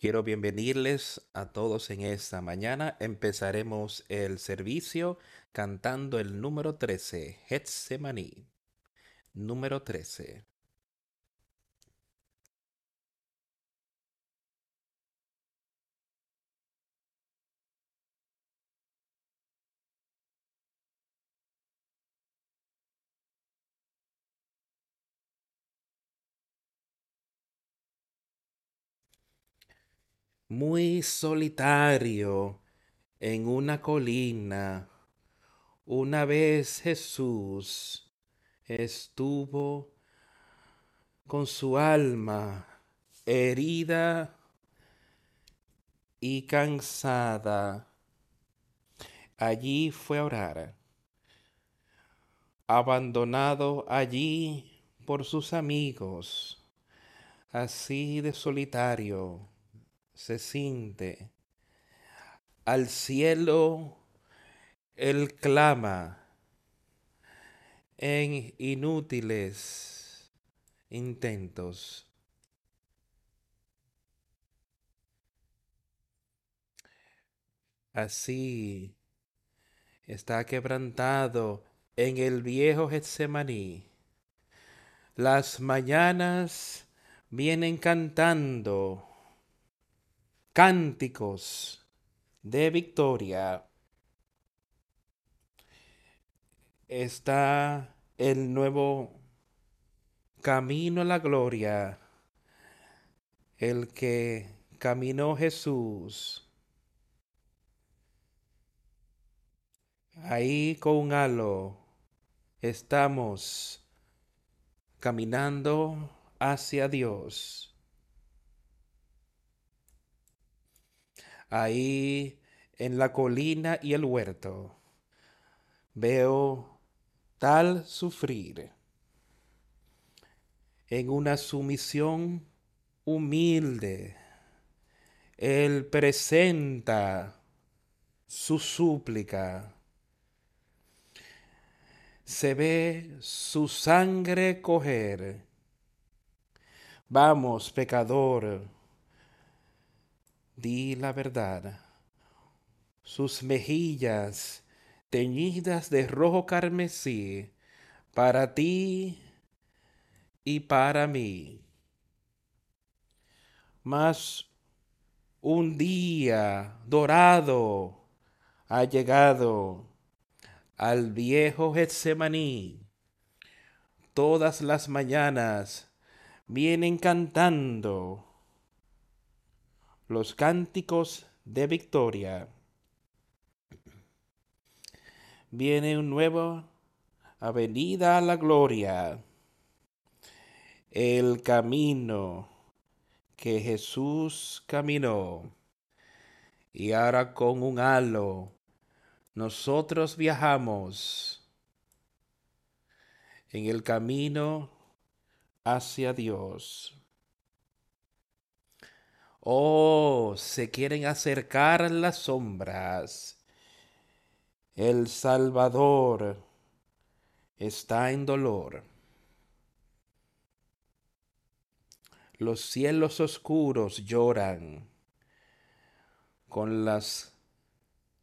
Quiero bienvenirles a todos en esta mañana. Empezaremos el servicio cantando el número 13, Getsemaní. Número 13. Muy solitario en una colina, una vez Jesús estuvo con su alma herida y cansada. Allí fue a orar, abandonado allí por sus amigos, así de solitario se siente. Al cielo él clama en inútiles intentos. Así está quebrantado en el viejo Getsemaní. Las mañanas vienen cantando cánticos de victoria está el nuevo camino a la gloria, el que caminó Jesús. Ahí con un halo estamos caminando hacia Dios. Ahí en la colina y el huerto, veo tal sufrir en una sumisión humilde. Él presenta su súplica. Se ve su sangre coger. Vamos, pecador, di la verdad. Sus mejillas teñidas de rojo carmesí, para ti y para mí. Mas un día dorado ha llegado al viejo Getsemaní. Todas las mañanas vienen cantando los cánticos de victoria. Viene un nuevo avenida a la gloria, el camino que Jesús caminó. Y ahora con un halo nosotros viajamos en el camino hacia Dios. Oh, se quieren acercar las sombras. El Salvador está en dolor. Los cielos oscuros lloran con las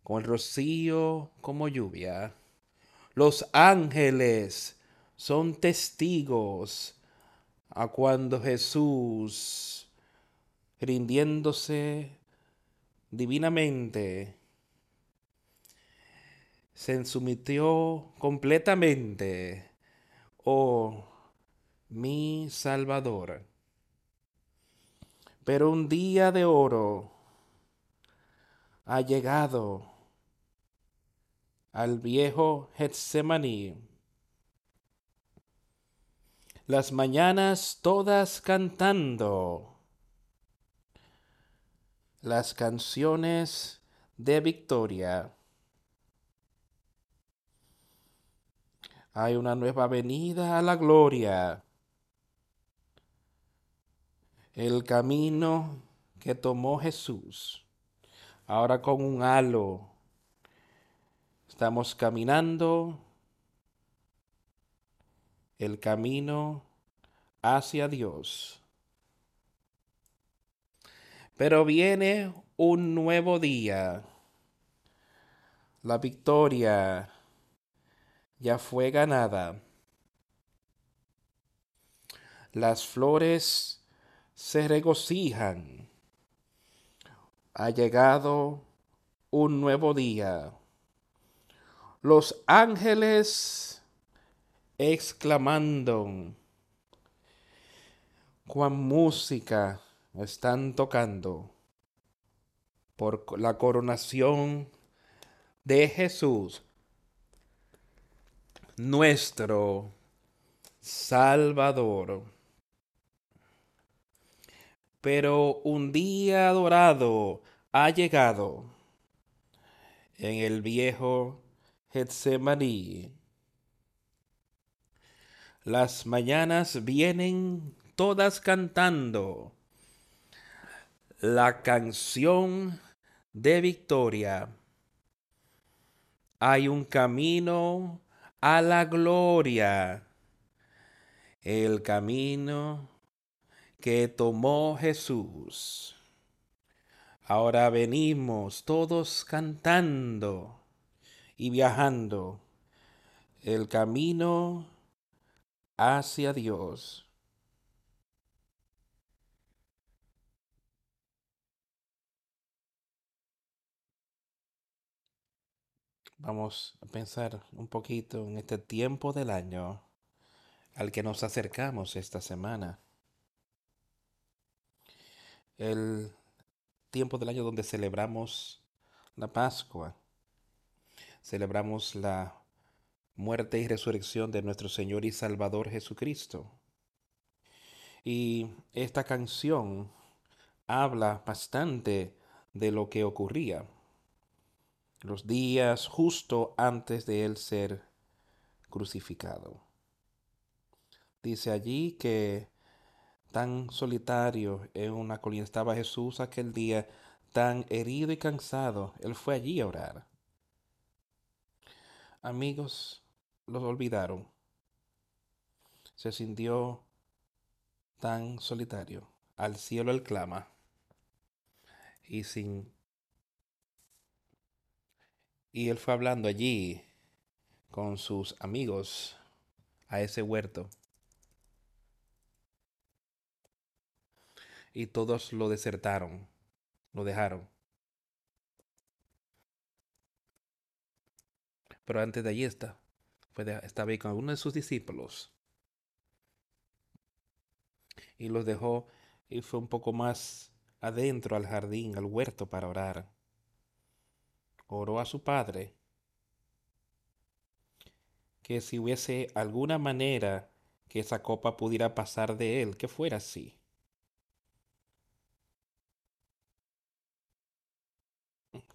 con el rocío como lluvia. Los ángeles son testigos a cuando Jesús rindiéndose divinamente, se sometió completamente, oh mi Salvador. Pero un día de oro ha llegado al viejo Getsemaní. Las mañanas todas cantando las canciones de victoria. Hay una nueva avenida a la gloria. El camino que tomó Jesús. Ahora con un halo. Estamos caminando el camino hacia Dios. Pero viene un nuevo día. La victoria ya fue ganada. Las flores se regocijan. Ha llegado un nuevo día. Los ángeles exclamando con música están tocando por la coronación de Jesús, nuestro Salvador. Pero un día dorado ha llegado en el viejo Getsemaní. Las mañanas vienen todas cantando la canción de victoria. Hay un camino a la gloria, el camino que tomó Jesús. Ahora venimos todos cantando y viajando el camino hacia Dios. Vamos a pensar un poquito en este tiempo del año al que nos acercamos esta semana. El tiempo del año donde celebramos la Pascua. Celebramos la muerte y resurrección de nuestro Señor y Salvador Jesucristo. Y esta canción habla bastante de lo que ocurría los días justo antes de él ser crucificado. Dice allí que tan solitario en una colina estaba Jesús aquel día, tan herido y cansado, él fue allí a orar. Amigos, los olvidaron. Se sintió tan solitario. Al cielo él clama. Y sin y él fue hablando allí con sus amigos a ese huerto. Y todos lo desertaron, lo dejaron. Pero antes de allí está, estaba ahí con uno de sus discípulos. Y los dejó y fue un poco más adentro al jardín, al huerto para orar oró a su padre que si hubiese alguna manera que esa copa pudiera pasar de él, que fuera así.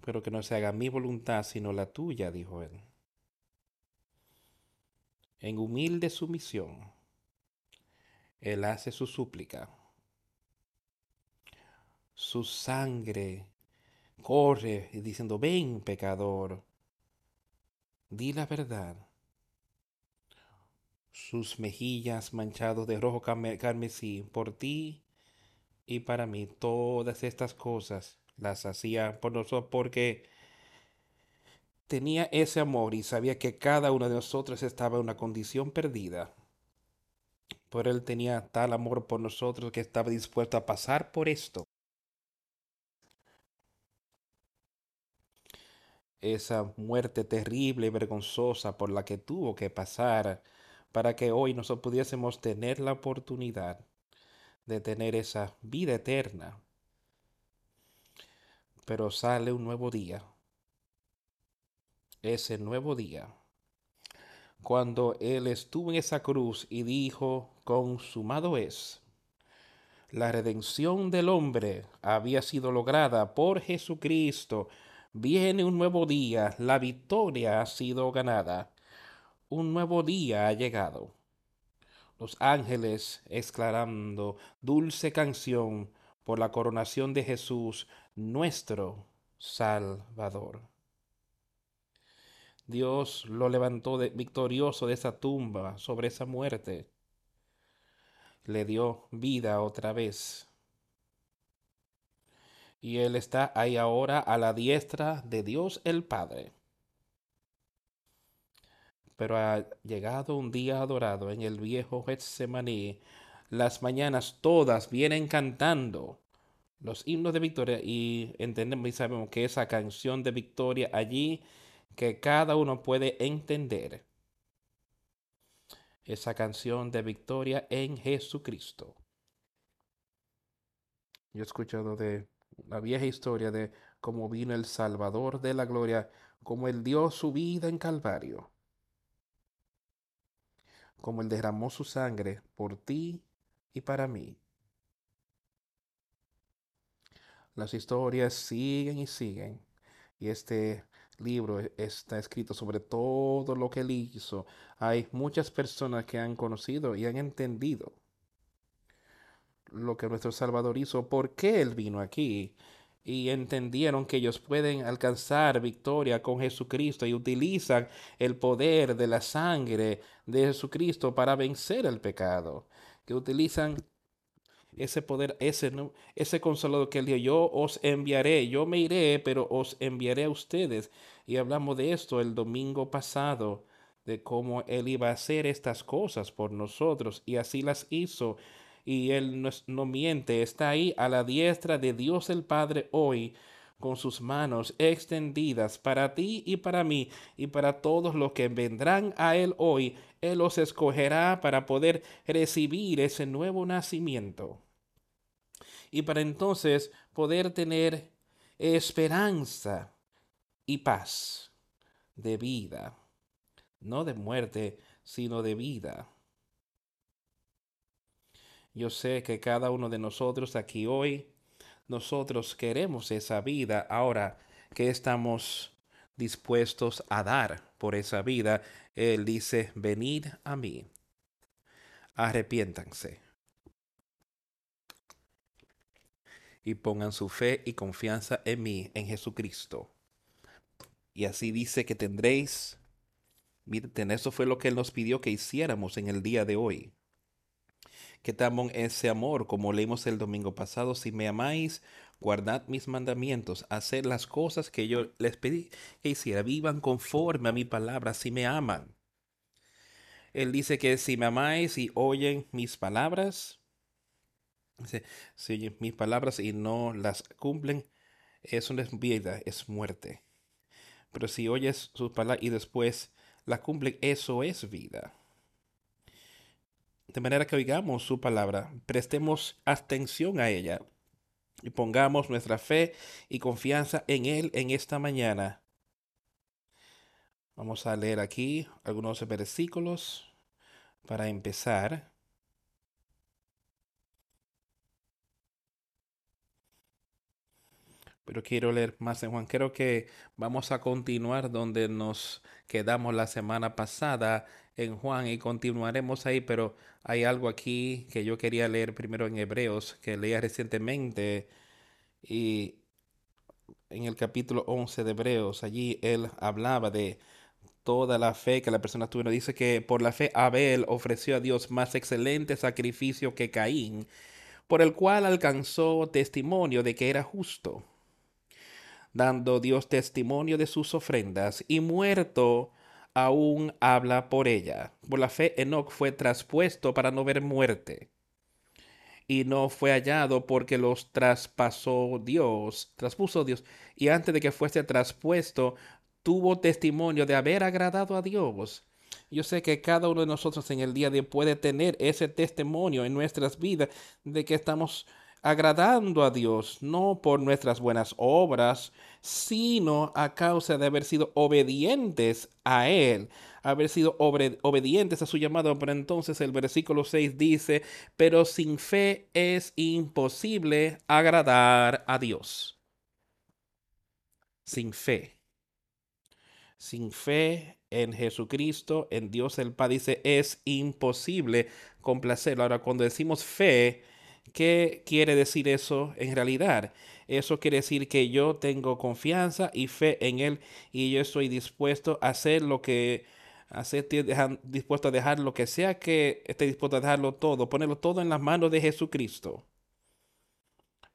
Pero que no se haga mi voluntad sino la tuya, dijo él. En humilde sumisión, él hace su súplica. Su sangre corre diciendo, ven pecador, di la verdad. Sus mejillas manchados de rojo carmesí, por ti y para mí, todas estas cosas las hacía por nosotros porque tenía ese amor y sabía que cada uno de nosotros estaba en una condición perdida. Pero Él tenía tal amor por nosotros que estaba dispuesto a pasar por esto esa muerte terrible y vergonzosa por la que tuvo que pasar para que hoy nosotros pudiésemos tener la oportunidad de tener esa vida eterna. Pero sale un nuevo día. Ese nuevo día. Cuando Él estuvo en esa cruz y dijo, consumado es. La redención del hombre había sido lograda por Jesucristo Viene un nuevo día, la victoria ha sido ganada. Un nuevo día ha llegado. Los ángeles exclamando dulce canción por la coronación de Jesús, nuestro Salvador. Dios lo levantó victorioso de esa tumba, sobre esa muerte. Le dio vida otra vez. Y Él está ahí ahora a la diestra de Dios el Padre. Pero ha llegado un día adorado en el viejo Getsemaní. Las mañanas todas vienen cantando los himnos de victoria y entendemos y sabemos que esa canción de victoria allí que cada uno puede entender. Esa canción de victoria en Jesucristo. Yo he escuchado de la vieja historia de cómo vino el Salvador de la gloria, cómo él dio su vida en Calvario, como él derramó su sangre por ti y para mí. Las historias siguen y siguen. Y este libro e-, está escrito sobre todo lo que él hizo. Hay muchas personas que han conocido y han entendido lo que nuestro Salvador hizo, por qué Él vino aquí. Y entendieron que ellos pueden alcanzar victoria con Jesucristo y utilizan el poder de la sangre de Jesucristo para vencer el pecado. Que utilizan ese poder, ese, ese consolador que él dijo, yo os enviaré, yo me iré, pero os enviaré a ustedes. Y hablamos de esto el domingo pasado, de cómo él iba a hacer estas cosas por nosotros, y así las hizo y Él no, miente, está ahí a la diestra de Dios el Padre hoy con sus manos extendidas para ti y para mí y para todos los que vendrán a Él hoy. Él los escogerá para poder recibir ese nuevo nacimiento y para entonces poder tener esperanza y paz de vida, no de muerte, sino de vida. Yo sé que cada uno de nosotros aquí hoy, nosotros queremos esa vida. Ahora, ¿qué estamos dispuestos a dar por esa vida? Él dice, venid a mí, arrepiéntanse y pongan su fe y confianza en mí, en Jesucristo. Y así dice que tendréis, miren, eso fue lo que Él nos pidió que hiciéramos en el día de hoy que tamon ese amor, como leímos el domingo pasado, si me amáis, guardad mis mandamientos, haced las cosas que yo les pedí que hiciera, vivan conforme a mi palabra, si me aman. Él dice que si me amáis y oyen mis palabras, si oyen mis palabras y no las cumplen, eso no es vida, es muerte. Pero si oyes sus palabras y después las cumplen, eso es vida de manera que oigamos su palabra, prestemos atención a ella y pongamos nuestra fe y confianza en Él en esta mañana. Vamos a leer aquí algunos versículos para empezar. Pero quiero leer más en Juan. Creo que vamos a continuar donde nos quedamos la semana pasada en Juan y continuaremos ahí, pero hay algo aquí que yo quería leer primero en Hebreos, que leía recientemente y en el capítulo 11 de Hebreos, allí él hablaba de toda la fe que la persona tuvo. Dice que por la fe Abel ofreció a Dios más excelente sacrificio que Caín, por el cual alcanzó testimonio de que era justo, dando Dios testimonio de sus ofrendas, y muerto aún habla por ella. Por la fe, Enoch fue traspuesto para no ver muerte. Y no fue hallado porque los traspasó Dios, traspuso Dios. Y antes de que fuese traspuesto, tuvo testimonio de haber agradado a Dios. Yo sé que cada uno de nosotros en el día de hoy puede tener ese testimonio en nuestras vidas de que estamos agradando a Dios, no por nuestras buenas obras, sino a causa de haber sido obedientes a Él, haber sido obedientes a su llamado. Pero entonces el versículo 6 dice, pero sin fe es imposible agradar a Dios. Sin fe. Sin fe en Jesucristo, en Dios el Padre, dice, es imposible complacerlo. Ahora, cuando decimos fe, ¿Qué quiere decir eso en realidad? Eso quiere decir que yo tengo confianza y fe en Él y yo estoy dispuesto a hacer lo que hacer, dispuesto a dejar lo que sea que esté dispuesto a dejarlo todo, ponerlo todo en las manos de Jesucristo.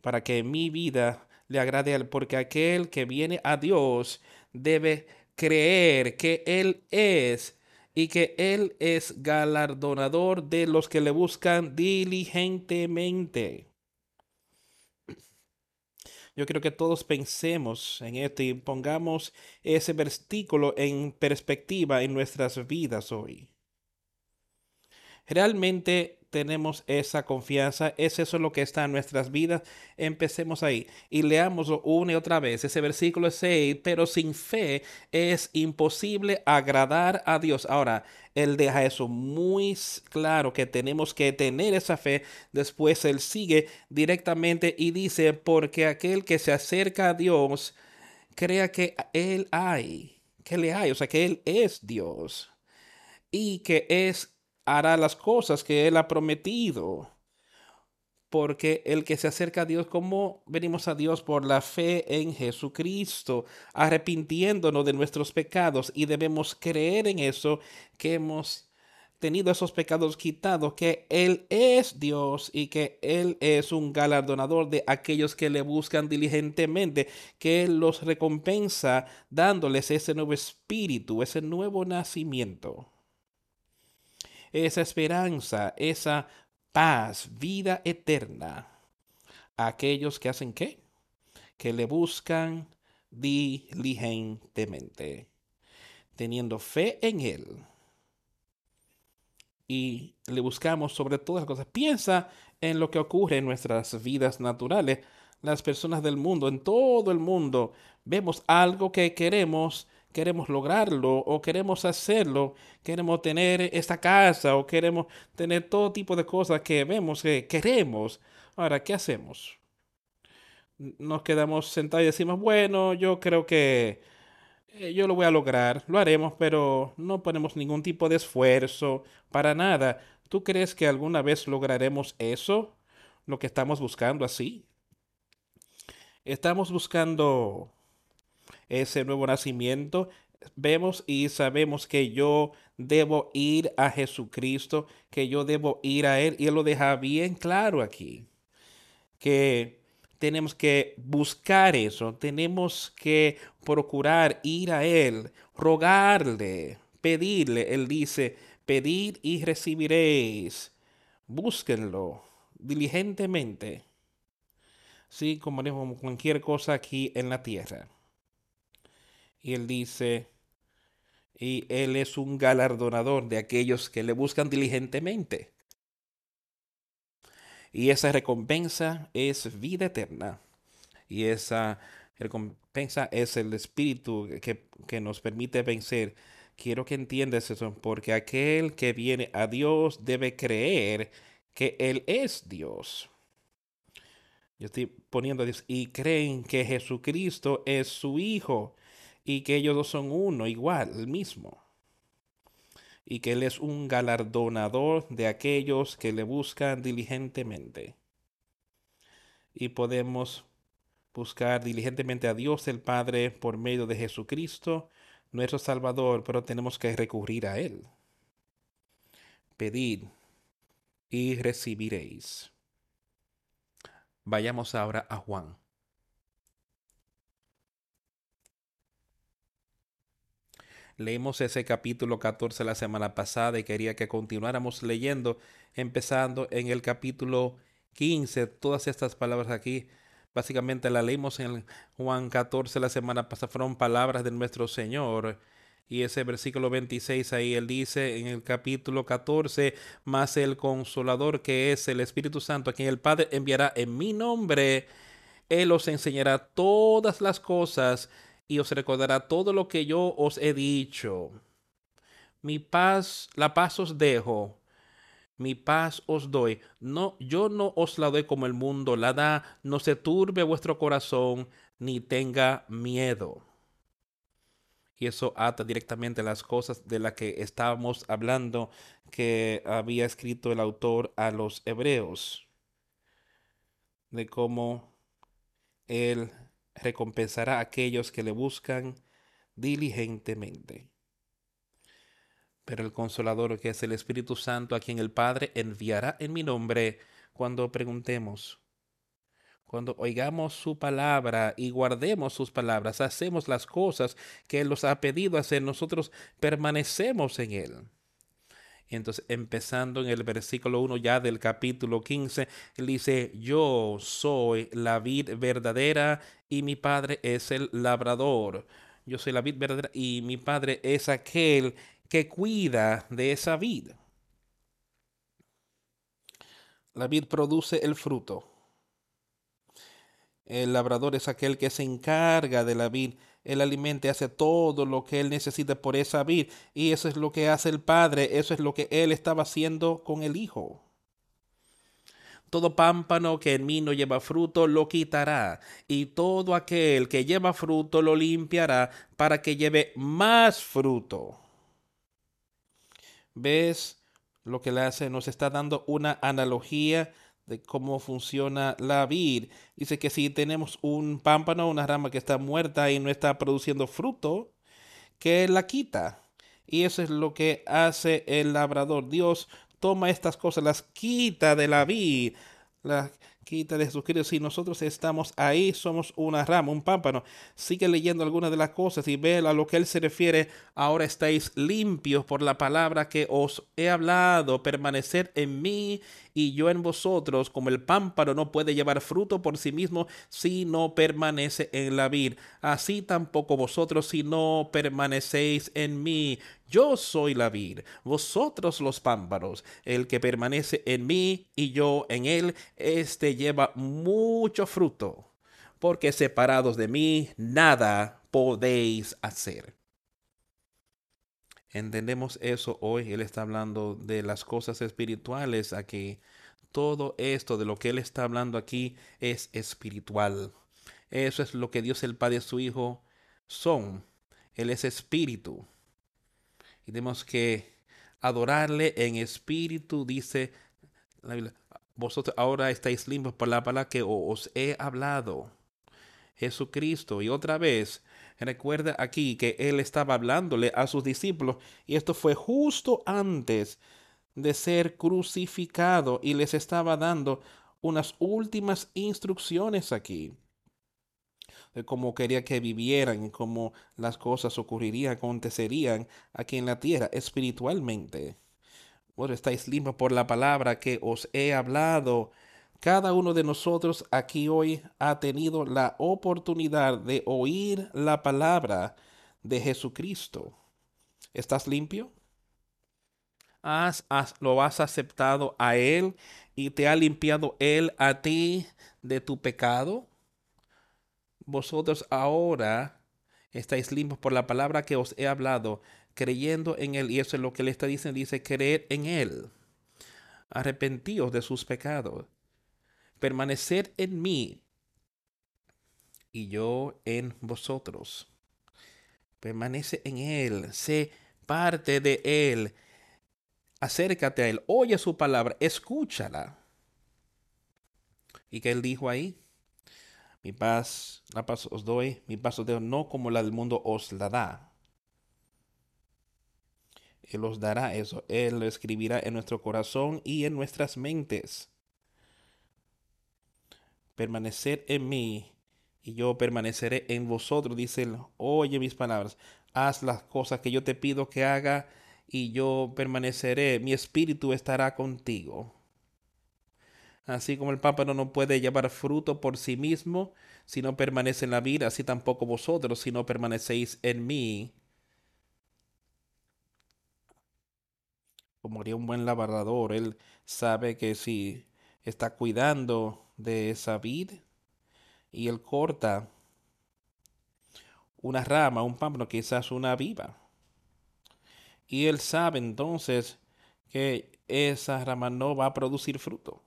Para que mi vida le agrade a porque aquel que viene a Dios debe creer que Él es y que Él es galardonador de los que le buscan diligentemente. Yo quiero que todos pensemos en esto y pongamos ese versículo en perspectiva en nuestras vidas hoy. Realmente tenemos esa confianza, es eso lo que está en nuestras vidas. Empecemos ahí y leámoslo una y otra vez. Ese versículo 6, pero sin fe es imposible agradar a Dios. Ahora, él deja eso muy claro que tenemos que tener esa fe. Después él sigue directamente y dice, porque aquel que se acerca a Dios, crea que él hay, que le hay, o sea, que él es Dios y que es hará las cosas que Él ha prometido. Porque el que se acerca a Dios, como venimos a Dios por la fe en Jesucristo, arrepintiéndonos de nuestros pecados. Y debemos creer en eso, que hemos tenido esos pecados quitados, que Él es Dios y que Él es un galardonador de aquellos que le buscan diligentemente, que Él los recompensa dándoles ese nuevo espíritu, ese nuevo nacimiento esa esperanza, esa paz, vida eterna. Aquellos que hacen qué? Que le buscan diligentemente, teniendo fe en Él. Y le buscamos sobre todas las cosas. Piensa en lo que ocurre en nuestras vidas naturales. Las personas del mundo, en todo el mundo, vemos algo que queremos queremos lograrlo o queremos hacerlo, queremos tener esta casa o queremos tener todo tipo de cosas que vemos que queremos. Ahora, ¿qué hacemos? Nos quedamos sentados y decimos, bueno, yo creo que eh, yo lo voy a lograr, lo haremos, pero no ponemos ningún tipo de esfuerzo para nada. ¿Tú crees que alguna vez lograremos eso? Lo que estamos buscando así. Estamos buscando ese nuevo nacimiento, vemos y sabemos que yo debo ir a Jesucristo, que yo debo ir a Él. Y Él lo deja bien claro aquí, que tenemos que buscar eso, tenemos que procurar ir a Él, rogarle, pedirle. Él dice, pedid y recibiréis. Búsquenlo diligentemente, sí, como cualquier cosa aquí en la tierra. Y él dice, y él es un galardonador de aquellos que le buscan diligentemente. Y esa recompensa es vida eterna. Y esa recompensa es el espíritu que, que nos permite vencer. Quiero que entiendas eso, porque aquel que viene a Dios debe creer que Él es Dios. Yo estoy poniendo y creen que Jesucristo es su Hijo y que ellos dos son uno, igual, el mismo. Y que Él es un galardonador de aquellos que le buscan diligentemente. Y podemos buscar diligentemente a Dios el Padre por medio de Jesucristo, nuestro Salvador, pero tenemos que recurrir a Él. Pedid y recibiréis. Vayamos ahora a Juan. Leímos ese capítulo 14 la semana pasada y quería que continuáramos leyendo, empezando en el capítulo 15. Todas estas palabras aquí, básicamente la leímos en Juan 14 la semana pasada, fueron palabras de nuestro Señor. Y ese versículo 26 ahí él dice en el capítulo 14, más el consolador que es el Espíritu Santo, a quien el Padre enviará en mi nombre, Él os enseñará todas las cosas y os recordará todo lo que yo os he dicho. Mi paz, la paz os dejo, mi paz os doy. No, yo no os la doy como el mundo la da. No se turbe vuestro corazón, ni tenga miedo. Y eso ata directamente las cosas de las que estábamos hablando que había escrito el autor a los hebreos. De cómo él recompensará a aquellos que le buscan diligentemente. Pero el consolador, que es el Espíritu Santo, a quien el Padre enviará en mi nombre, cuando preguntemos, Cuando oigamos su palabra y guardemos sus palabras, hacemos las cosas que Él nos ha pedido hacer, nosotros permanecemos en Él. Entonces, empezando en el versículo 1 ya del capítulo 15, Él dice, yo soy la vid verdadera y mi Padre es el labrador. Yo soy la vid verdadera y mi Padre es aquel que cuida de esa vid. La vid produce el fruto el labrador es aquel que se encarga de la vid. Él alimenta, hace todo lo que él necesita por esa vid. Y eso es lo que hace el padre. Eso es lo que él estaba haciendo con el hijo. Todo pámpano que en mí no lleva fruto lo quitará, y todo aquel que lleva fruto lo limpiará para que lleve más fruto. ¿Ves lo que le hace? Nos está dando una analogía de cómo funciona la vid. Dice que si tenemos un pámpano, una rama que está muerta y no está produciendo fruto, que la quita. Y eso es lo que hace el labrador. Dios toma estas cosas, las quita de la vid, las de Jesucristo. Si nosotros estamos ahí, somos una rama, un pámpano. Sigue leyendo algunas de las cosas y ve a lo que él se refiere. Ahora estáis limpios por la palabra que os he hablado. Permanecer en mí y yo en vosotros, como el pámpano no puede llevar fruto por sí mismo si no permanece en la vid, así tampoco vosotros si no permanecéis en mí. Yo soy la vid, vosotros los pámpanos. El que permanece en mí y yo en él, éste lleva mucho fruto, porque separados de mí nada podéis hacer. Entendemos eso hoy. Él está hablando de las cosas espirituales aquí. Todo esto de lo que Él está hablando aquí es espiritual. Eso es lo que Dios el Padre y su Hijo son. Él es espíritu. Y tenemos que adorarle en espíritu, dice la Biblia. Vosotros ahora estáis limpios por la palabra que os he hablado. Jesucristo. Y otra vez, Recuerda aquí que él estaba hablándole a sus discípulos y esto fue justo antes de ser crucificado y les estaba dando unas últimas instrucciones aquí de cómo quería que vivieran y cómo las cosas ocurrirían, acontecerían aquí en la tierra espiritualmente. Vos estáis limpios por la palabra que os he hablado cada uno de nosotros aquí hoy ha tenido la oportunidad de oír la palabra de Jesucristo. ¿Estás limpio? ¿Has, lo has aceptado a Él y te ha limpiado Él a ti de tu pecado? Vosotros ahora estáis limpios por la palabra que os he hablado, creyendo en Él. Y eso es lo que le está diciendo. Dice, creed en Él. Arrepentíos de sus pecados permanecer en mí y yo en vosotros. Permanece en Él, sé parte de Él. Acércate a Él, oye su palabra, escúchala. ¿Y que Él dijo ahí? Mi paz, la paz os doy, mi paz os doy, no como la del mundo os la da. Él os dará eso, Él lo escribirá en nuestro corazón y en nuestras mentes. Permanecer en mí y yo permaneceré en vosotros, dice él, oye mis palabras, haz las cosas que yo te pido que haga y yo permaneceré, mi espíritu estará contigo. Así como el pámpano no puede llevar fruto por sí mismo si no permanece en la vida, así tampoco vosotros si no permanecéis en mí. Como haría un buen labrador, él sabe que si está cuidando de esa vid y él corta una rama, un pámpano, quizás una viva. Y él sabe entonces que esa rama no va a producir fruto.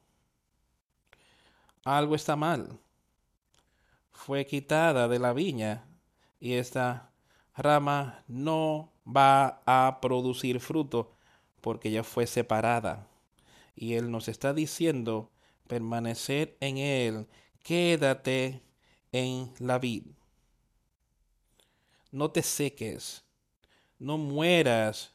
Algo está mal. Fue quitada de la viña y esta rama no va a producir fruto porque ya fue separada. Y Él nos está diciendo, permanecer en Él, quédate en la vid. No te seques, no mueras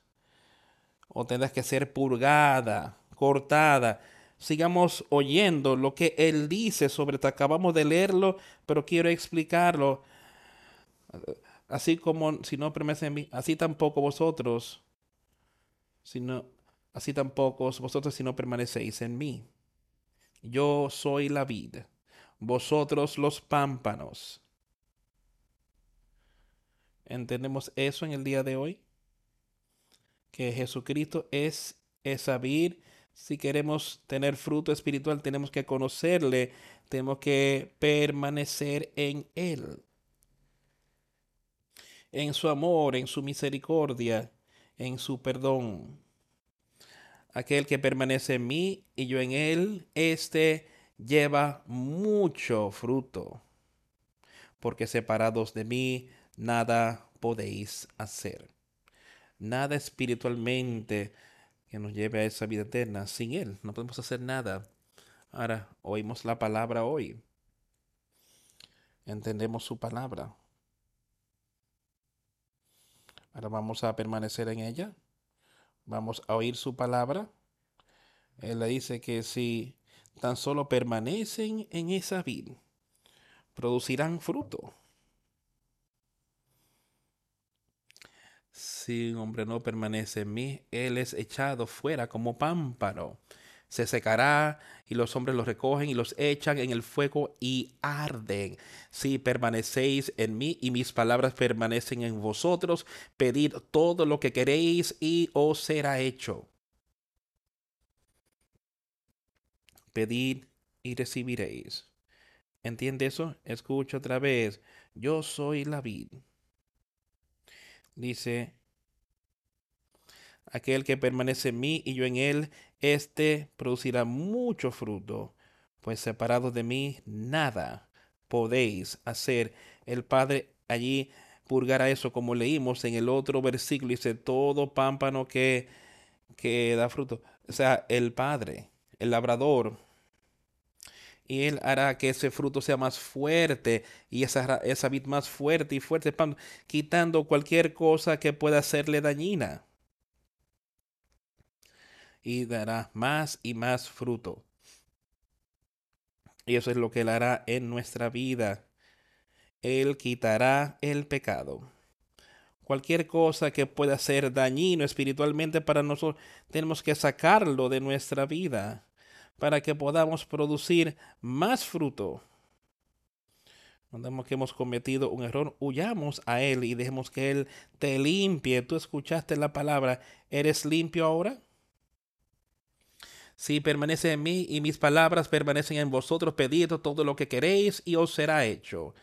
o tengas que ser purgada, cortada. sigamos oyendo lo que Él dice sobre esto. Acabamos de leerlo, pero quiero explicarlo. Así como si no permanece en mí, así tampoco vosotros, sino, así tampoco vosotros si no permanecéis en mí. Yo soy la vid, vosotros los pámpanos. ¿Entendemos eso en el día de hoy? Que Jesucristo es esa vid. Si queremos tener fruto espiritual, tenemos que conocerle, tenemos que permanecer en Él en su amor, en su misericordia, en su perdón. Aquel que permanece en mí y yo en él, éste lleva mucho fruto, porque separados de mí nada podéis hacer. Nada espiritualmente que nos lleve a esa vida eterna. Sin Él no podemos hacer nada. Ahora oímos la palabra hoy. Entendemos su palabra. Ahora vamos a permanecer en ella. Vamos a oír su palabra. Él le dice que si tan solo permanecen en esa vid, producirán fruto. Si un hombre no permanece en mí, él es echado fuera como pámpano se secará y los hombres los recogen y los echan en el fuego y arden. Si permanecéis en mí y mis palabras permanecen en vosotros, pedid todo lo que queréis y os será hecho. Pedid y recibiréis. ¿Entiende eso? Escucha otra vez. Yo soy la vid. Dice, aquel que permanece en mí y yo en él, éste producirá mucho fruto, pues separado de mí nada podéis hacer. El Padre allí purgará eso, como leímos en el otro versículo, dice, todo pámpano que, que da fruto. O sea, el Padre, el labrador, y Él hará que ese fruto sea más fuerte y esa, esa vid más fuerte y fuerte, quitando cualquier cosa que pueda hacerle dañina y dará más y más fruto. Y eso es lo que Él hará en nuestra vida. Él quitará el pecado. Cualquier cosa que pueda ser dañino espiritualmente para nosotros, tenemos que sacarlo de nuestra vida para que podamos producir más fruto. Cuando que hemos cometido un error, huyamos a Él y dejemos que Él te limpie. Tú escuchaste la palabra, ¿eres limpio ahora? Si permanece en mí y mis palabras permanecen en vosotros, pedid todo lo que queréis y os será hecho.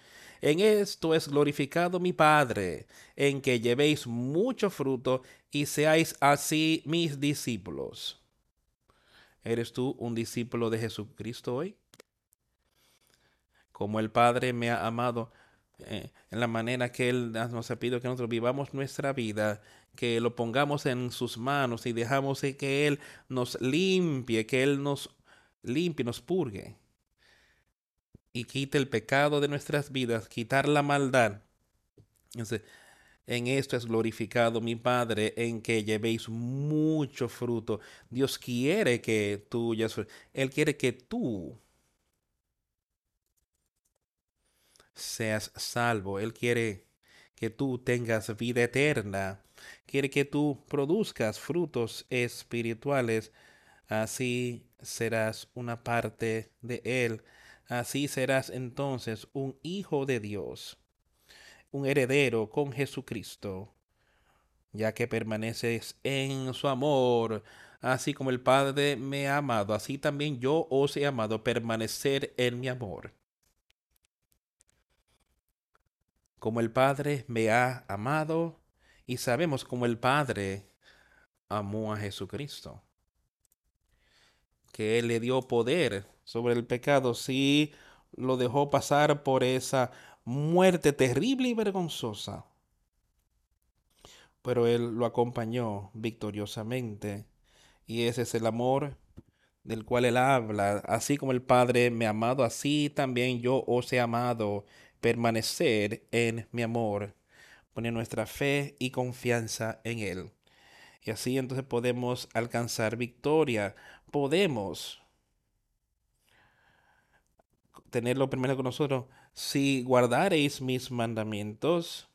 En esto es glorificado mi Padre, en que llevéis mucho fruto y seáis así mis discípulos. ¿Eres tú un discípulo de Jesucristo hoy? Como el Padre me ha amado, eh, en la manera que Él nos ha pedido que nosotros vivamos nuestra vida, que lo pongamos en sus manos y dejamos que Él nos limpie, que Él nos limpie, nos purgue y quite el pecado de nuestras vidas, quitar la maldad. en esto es glorificado mi Padre, en que llevéis mucho fruto. Dios quiere que tú, Él quiere que tú seas salvo. Él quiere que tú tengas vida eterna. Quiere que tú produzcas frutos espirituales. Así serás una parte de Él. Así serás entonces un hijo de Dios, un heredero con Jesucristo, ya que permaneces en su amor, así como el Padre me ha amado, así también yo os he amado, permanecer en mi amor. como el Padre me ha amado y sabemos como el Padre amó a Jesucristo. Que Él le dio poder sobre el pecado, sí lo dejó pasar por esa muerte terrible y vergonzosa. Pero Él lo acompañó victoriosamente. Y ese es el amor del cual Él habla. Así como el Padre me ha amado, así también yo os he amado permanecer en mi amor, poner nuestra fe y confianza en Él. Y así entonces podemos alcanzar victoria. Podemos tenerlo primero con nosotros. Si guardareis mis mandamientos,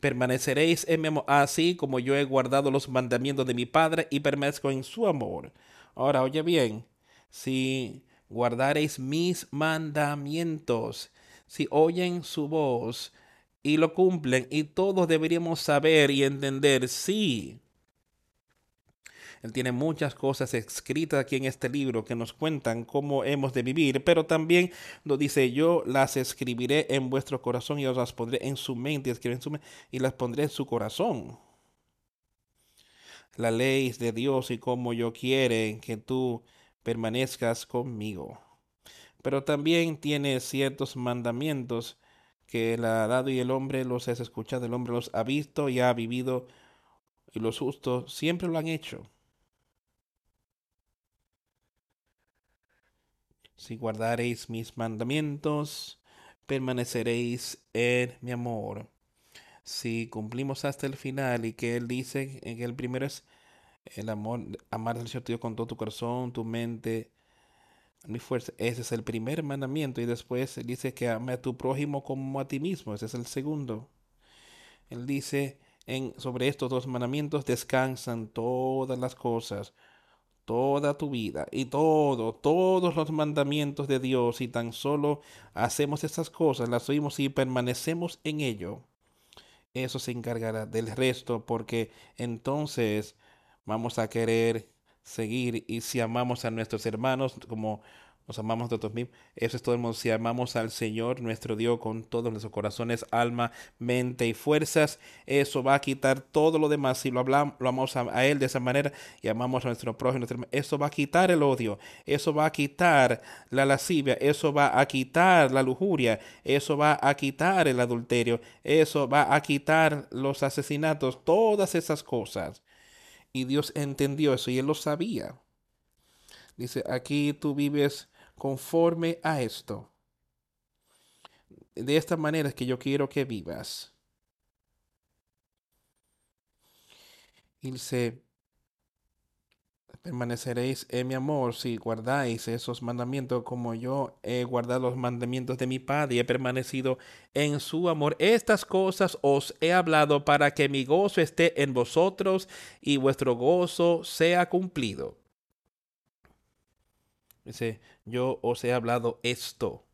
permaneceréis en mi amor, así como yo he guardado los mandamientos de mi Padre y permanezco en su amor. Ahora, oye bien, si guardareis mis mandamientos, si oyen su voz y lo cumplen, y todos deberíamos saber y entender, sí, él tiene muchas cosas escritas aquí en este libro que nos cuentan cómo hemos de vivir, pero también nos dice, yo las escribiré en vuestro corazón y os las pondré en su mente, en su mente, y las pondré en su corazón. La ley de Dios y cómo yo quiere que tú permanezcas conmigo. Pero también tiene ciertos mandamientos que él ha dado y el hombre los ha escuchado, el hombre los ha visto y ha vivido y los justos siempre lo han hecho. Si guardareis mis mandamientos, permaneceréis en mi amor. Si cumplimos hasta el final y que Él dice que el primero es el amor, amar al Señor Dios con todo tu corazón, tu mente, mi fuerza. Ese es el primer mandamiento. Y después Él dice que ame a tu prójimo como a ti mismo. Ese es el segundo. Él dice en, sobre estos dos mandamientos descansan todas las cosas toda tu vida y todo, todos los mandamientos de Dios y tan solo hacemos estas cosas, las oímos y permanecemos en ello, eso se encargará del resto porque entonces vamos a querer seguir y si amamos a nuestros hermanos como nos amamos nosotros mismos. Eso es todo el mundo. Si amamos al Señor, nuestro Dios, con todos nuestros corazones, alma, mente y fuerzas, eso va a quitar todo lo demás. Si lo hablamos, lo amamos a, Él de esa manera y amamos a nuestro prójimo, eso va a quitar el odio, eso va a quitar la lascivia, eso va a quitar la lujuria, eso va a quitar el adulterio, eso va a quitar los asesinatos, todas esas cosas. Y Dios entendió eso y Él lo sabía. Dice, aquí tú vives conforme a esto. De esta manera es que yo quiero que vivas. Y dice, permaneceréis en mi amor si guardáis esos mandamientos como yo he guardado los mandamientos de mi Padre y he permanecido en su amor. Estas cosas os he hablado para que mi gozo esté en vosotros y vuestro gozo sea cumplido. Dice, yo os he hablado esto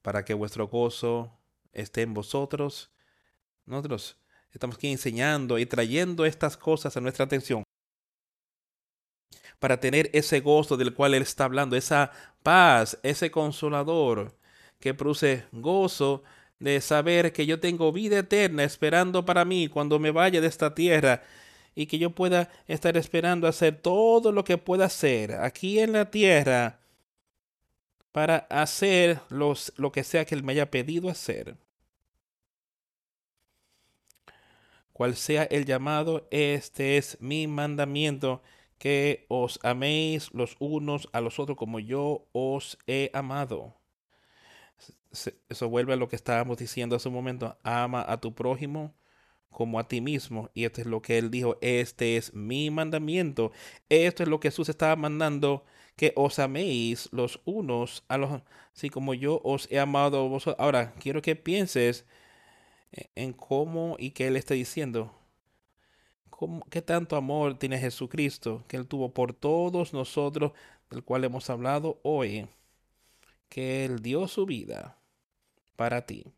para que vuestro gozo esté en vosotros. Nosotros estamos aquí enseñando y trayendo estas cosas a nuestra atención para tener ese gozo del cual Él está hablando, esa paz, ese consolador que produce gozo de saber que yo tengo vida eterna esperando para mí cuando me vaya de esta tierra y que yo pueda estar esperando hacer todo lo que pueda hacer aquí en la tierra para hacer los, lo que sea que Él me haya pedido hacer. Cual sea el llamado, este es mi mandamiento, que os améis los unos a los otros como yo os he amado. Eso vuelve a lo que estábamos diciendo hace un momento. Ama a tu prójimo como a ti mismo. Y esto es lo que él dijo, este es mi mandamiento. Esto es lo que Jesús estaba mandando, que os améis los unos a los, así como yo os he amado vosotros. Ahora, quiero que pienses en cómo y qué él está diciendo. ¿Cómo, ¿Qué tanto amor tiene Jesucristo que Él tuvo por todos nosotros, del cual hemos hablado hoy? Que Él dio su vida para ti.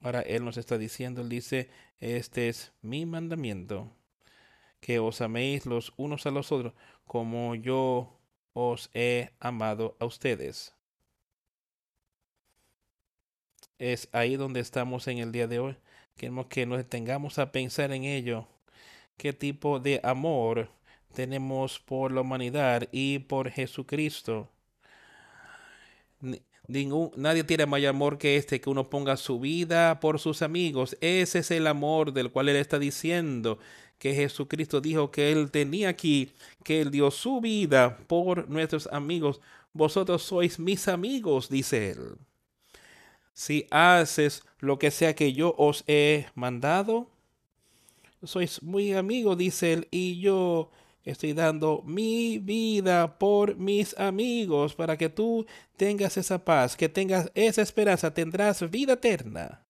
Ahora Él nos está diciendo, Él dice, este es mi mandamiento, que os améis los unos a los otros como yo os he amado a ustedes. Es ahí donde estamos en el día de hoy. Queremos que nos detengamos a pensar en ello. ¿Qué tipo de amor tenemos por la humanidad y por Jesucristo? Ningún, nadie tiene mayor amor que este, que uno ponga su vida por sus amigos. Ese es el amor del cual él está diciendo que Jesucristo dijo que él tenía aquí, que él dio su vida por nuestros amigos. Vosotros sois mis amigos, dice él. Si haces lo que sea que yo os he mandado, sois muy amigos, dice él, y yo estoy dando mi vida por mis amigos para que tú tengas esa paz, que tengas esa esperanza, tendrás vida eterna.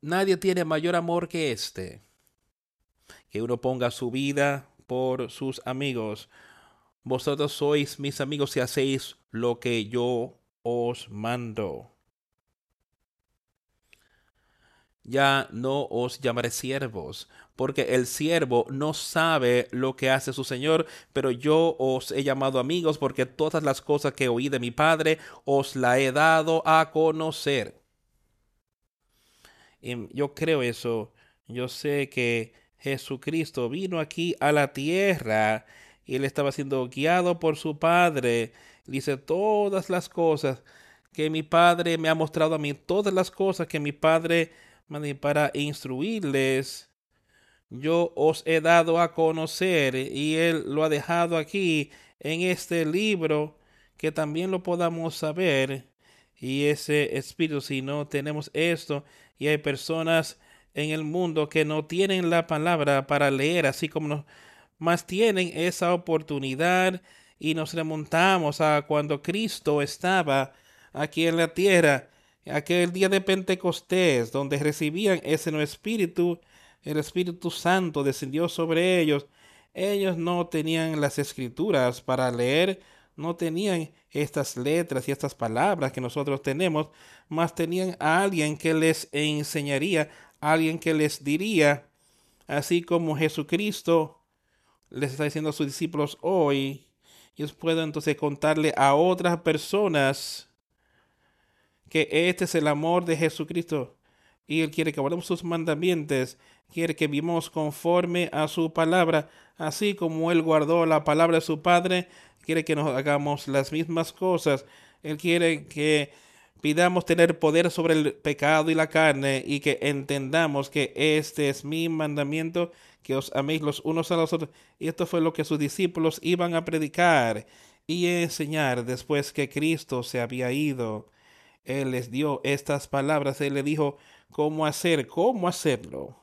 Nadie tiene mayor amor que este, que uno ponga su vida por sus amigos. Vosotros sois mis amigos si hacéis lo que yo os mando. Ya no os llamaré siervos, porque el siervo no sabe lo que hace su Señor, pero yo os he llamado amigos, porque todas las cosas que oí de mi Padre os la he dado a conocer. Y yo creo eso. Yo sé que Jesucristo vino aquí a la tierra y él estaba siendo guiado por su Padre. Dice todas las cosas que mi Padre me ha mostrado a mí, todas las cosas que mi Padre me para instruirles. Yo os he dado a conocer y Él lo ha dejado aquí en este libro que también lo podamos saber. Y ese espíritu, si no tenemos esto, y hay personas en el mundo que no tienen la palabra para leer, así como no más tienen esa oportunidad y nos remontamos a cuando Cristo estaba aquí en la tierra, aquel día de Pentecostés, donde recibían ese nuevo espíritu, el Espíritu Santo descendió sobre ellos. Ellos no tenían las escrituras para leer, no tenían estas letras y estas palabras que nosotros tenemos, más tenían a alguien que les enseñaría, alguien que les diría, así como Jesucristo les está diciendo a sus discípulos hoy, ellos pueden entonces contarle a otras personas que este es el amor de Jesucristo y Él quiere que guardemos sus mandamientos, quiere que vivamos conforme a su palabra, así como Él guardó la palabra de su Padre, quiere que nos hagamos las mismas cosas. Él quiere que pidamos tener poder sobre el pecado y la carne y que entendamos que este es mi mandamiento que os améis los unos a los otros. Y esto fue lo que sus discípulos iban a predicar y enseñar después que Cristo se había ido. Él les dio estas palabras, Él le dijo cómo hacer, cómo hacerlo.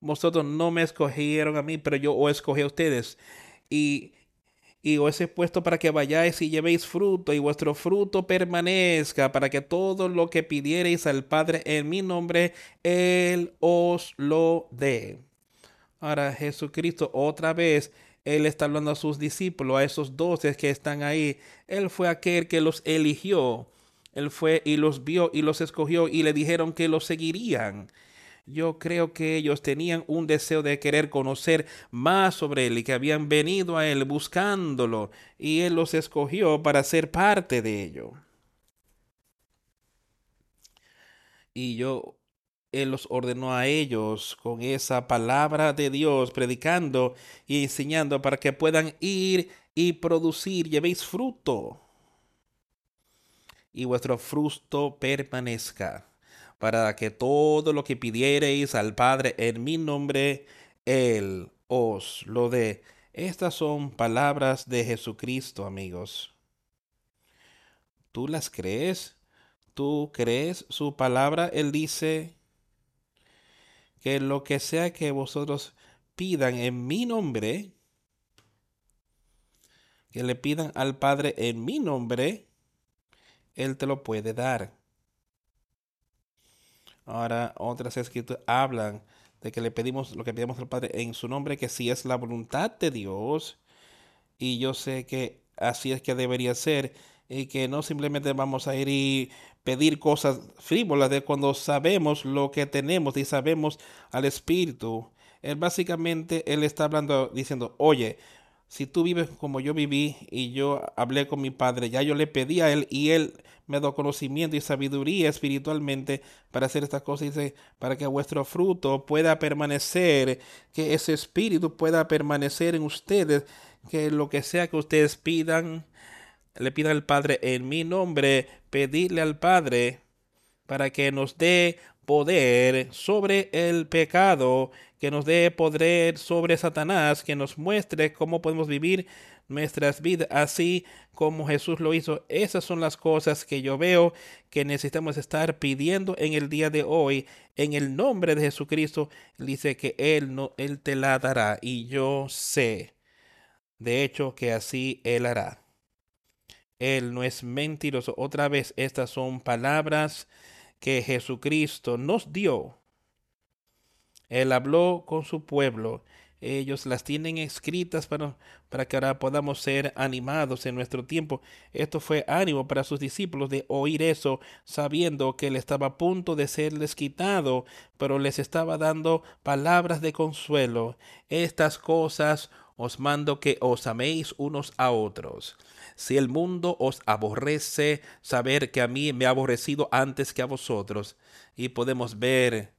Vosotros no me escogieron a mí, pero yo os escogí a ustedes. Y y os he puesto para que vayáis y llevéis fruto y vuestro fruto permanezca, para que todo lo que pidiereis al Padre en mi nombre, Él os lo dé. Ahora Jesucristo otra vez, Él está hablando a sus discípulos, a esos doce que están ahí. Él fue aquel que los eligió. Él fue y los vio y los escogió y le dijeron que los seguirían. Yo creo que ellos tenían un deseo de querer conocer más sobre Él y que habían venido a Él buscándolo y Él los escogió para ser parte de ello. Y yo, Él los ordenó a ellos con esa palabra de Dios, predicando y enseñando para que puedan ir y producir, llevéis fruto y vuestro fruto permanezca para que todo lo que pidiereis al Padre en mi nombre, Él os lo dé. Estas son palabras de Jesucristo, amigos. ¿Tú las crees? ¿Tú crees su palabra? Él dice que lo que sea que vosotros pidan en mi nombre, que le pidan al Padre en mi nombre, Él te lo puede dar. Ahora otras escrituras hablan de que le pedimos lo que pedimos al Padre en su nombre, que si es la voluntad de Dios, y yo sé que así es que debería ser, y que no simplemente vamos a ir y pedir cosas frívolas de cuando sabemos lo que tenemos y sabemos al Espíritu. Él básicamente, él está hablando, diciendo, oye, si tú vives como yo viví y yo hablé con mi padre, ya yo le pedí a él y él me dio conocimiento y sabiduría espiritualmente para hacer estas cosas, dice, para que vuestro fruto pueda permanecer, que ese espíritu pueda permanecer en ustedes, que lo que sea que ustedes pidan, le pidan al Padre en mi nombre, pedirle al Padre para que nos dé poder sobre el pecado, que nos dé poder sobre Satanás, que nos muestre cómo podemos vivir nuestras vidas, así como Jesús lo hizo. Esas son las cosas que yo veo que necesitamos estar pidiendo en el día de hoy. En el nombre de Jesucristo, dice que Él, no, Él te la dará y yo sé, de hecho, que así Él hará. Él no es mentiroso. Otra vez, estas son palabras que Jesucristo nos dio. Él habló con su pueblo ellos las tienen escritas para, para que ahora podamos ser animados en nuestro tiempo. Esto fue ánimo para sus discípulos de oír eso, sabiendo que él estaba a punto de serles quitado, pero les estaba dando palabras de consuelo. Estas cosas os mando que os améis unos a otros. Si el mundo os aborrece, saber que a mí me ha aborrecido antes que a vosotros. Y podemos ver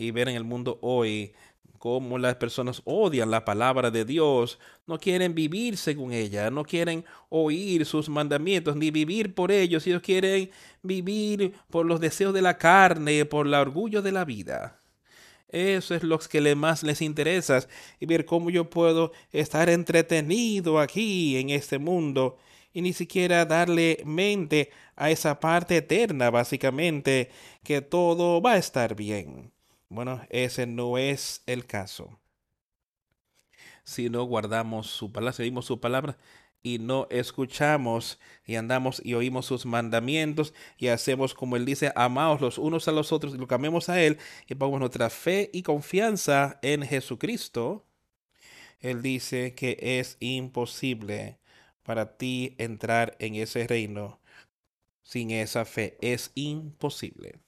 y ver en el mundo hoy cómo las personas odian la palabra de Dios, no quieren vivir según ella, no quieren oír sus mandamientos ni vivir por ellos, ellos quieren vivir por los deseos de la carne, por el orgullo de la vida. Eso es lo que más les interesa y ver cómo yo puedo estar entretenido aquí en este mundo y ni siquiera darle mente a esa parte eterna, básicamente, que todo va a estar bien. Bueno, ese no es el caso. Si no guardamos su palabra, seguimos su palabra y no escuchamos y andamos y oímos sus mandamientos y hacemos como él dice, amaos los unos a los otros y lo cambiemos a él y pongamos nuestra fe y confianza en Jesucristo. Él dice que es imposible para ti entrar en ese reino sin esa fe. Es imposible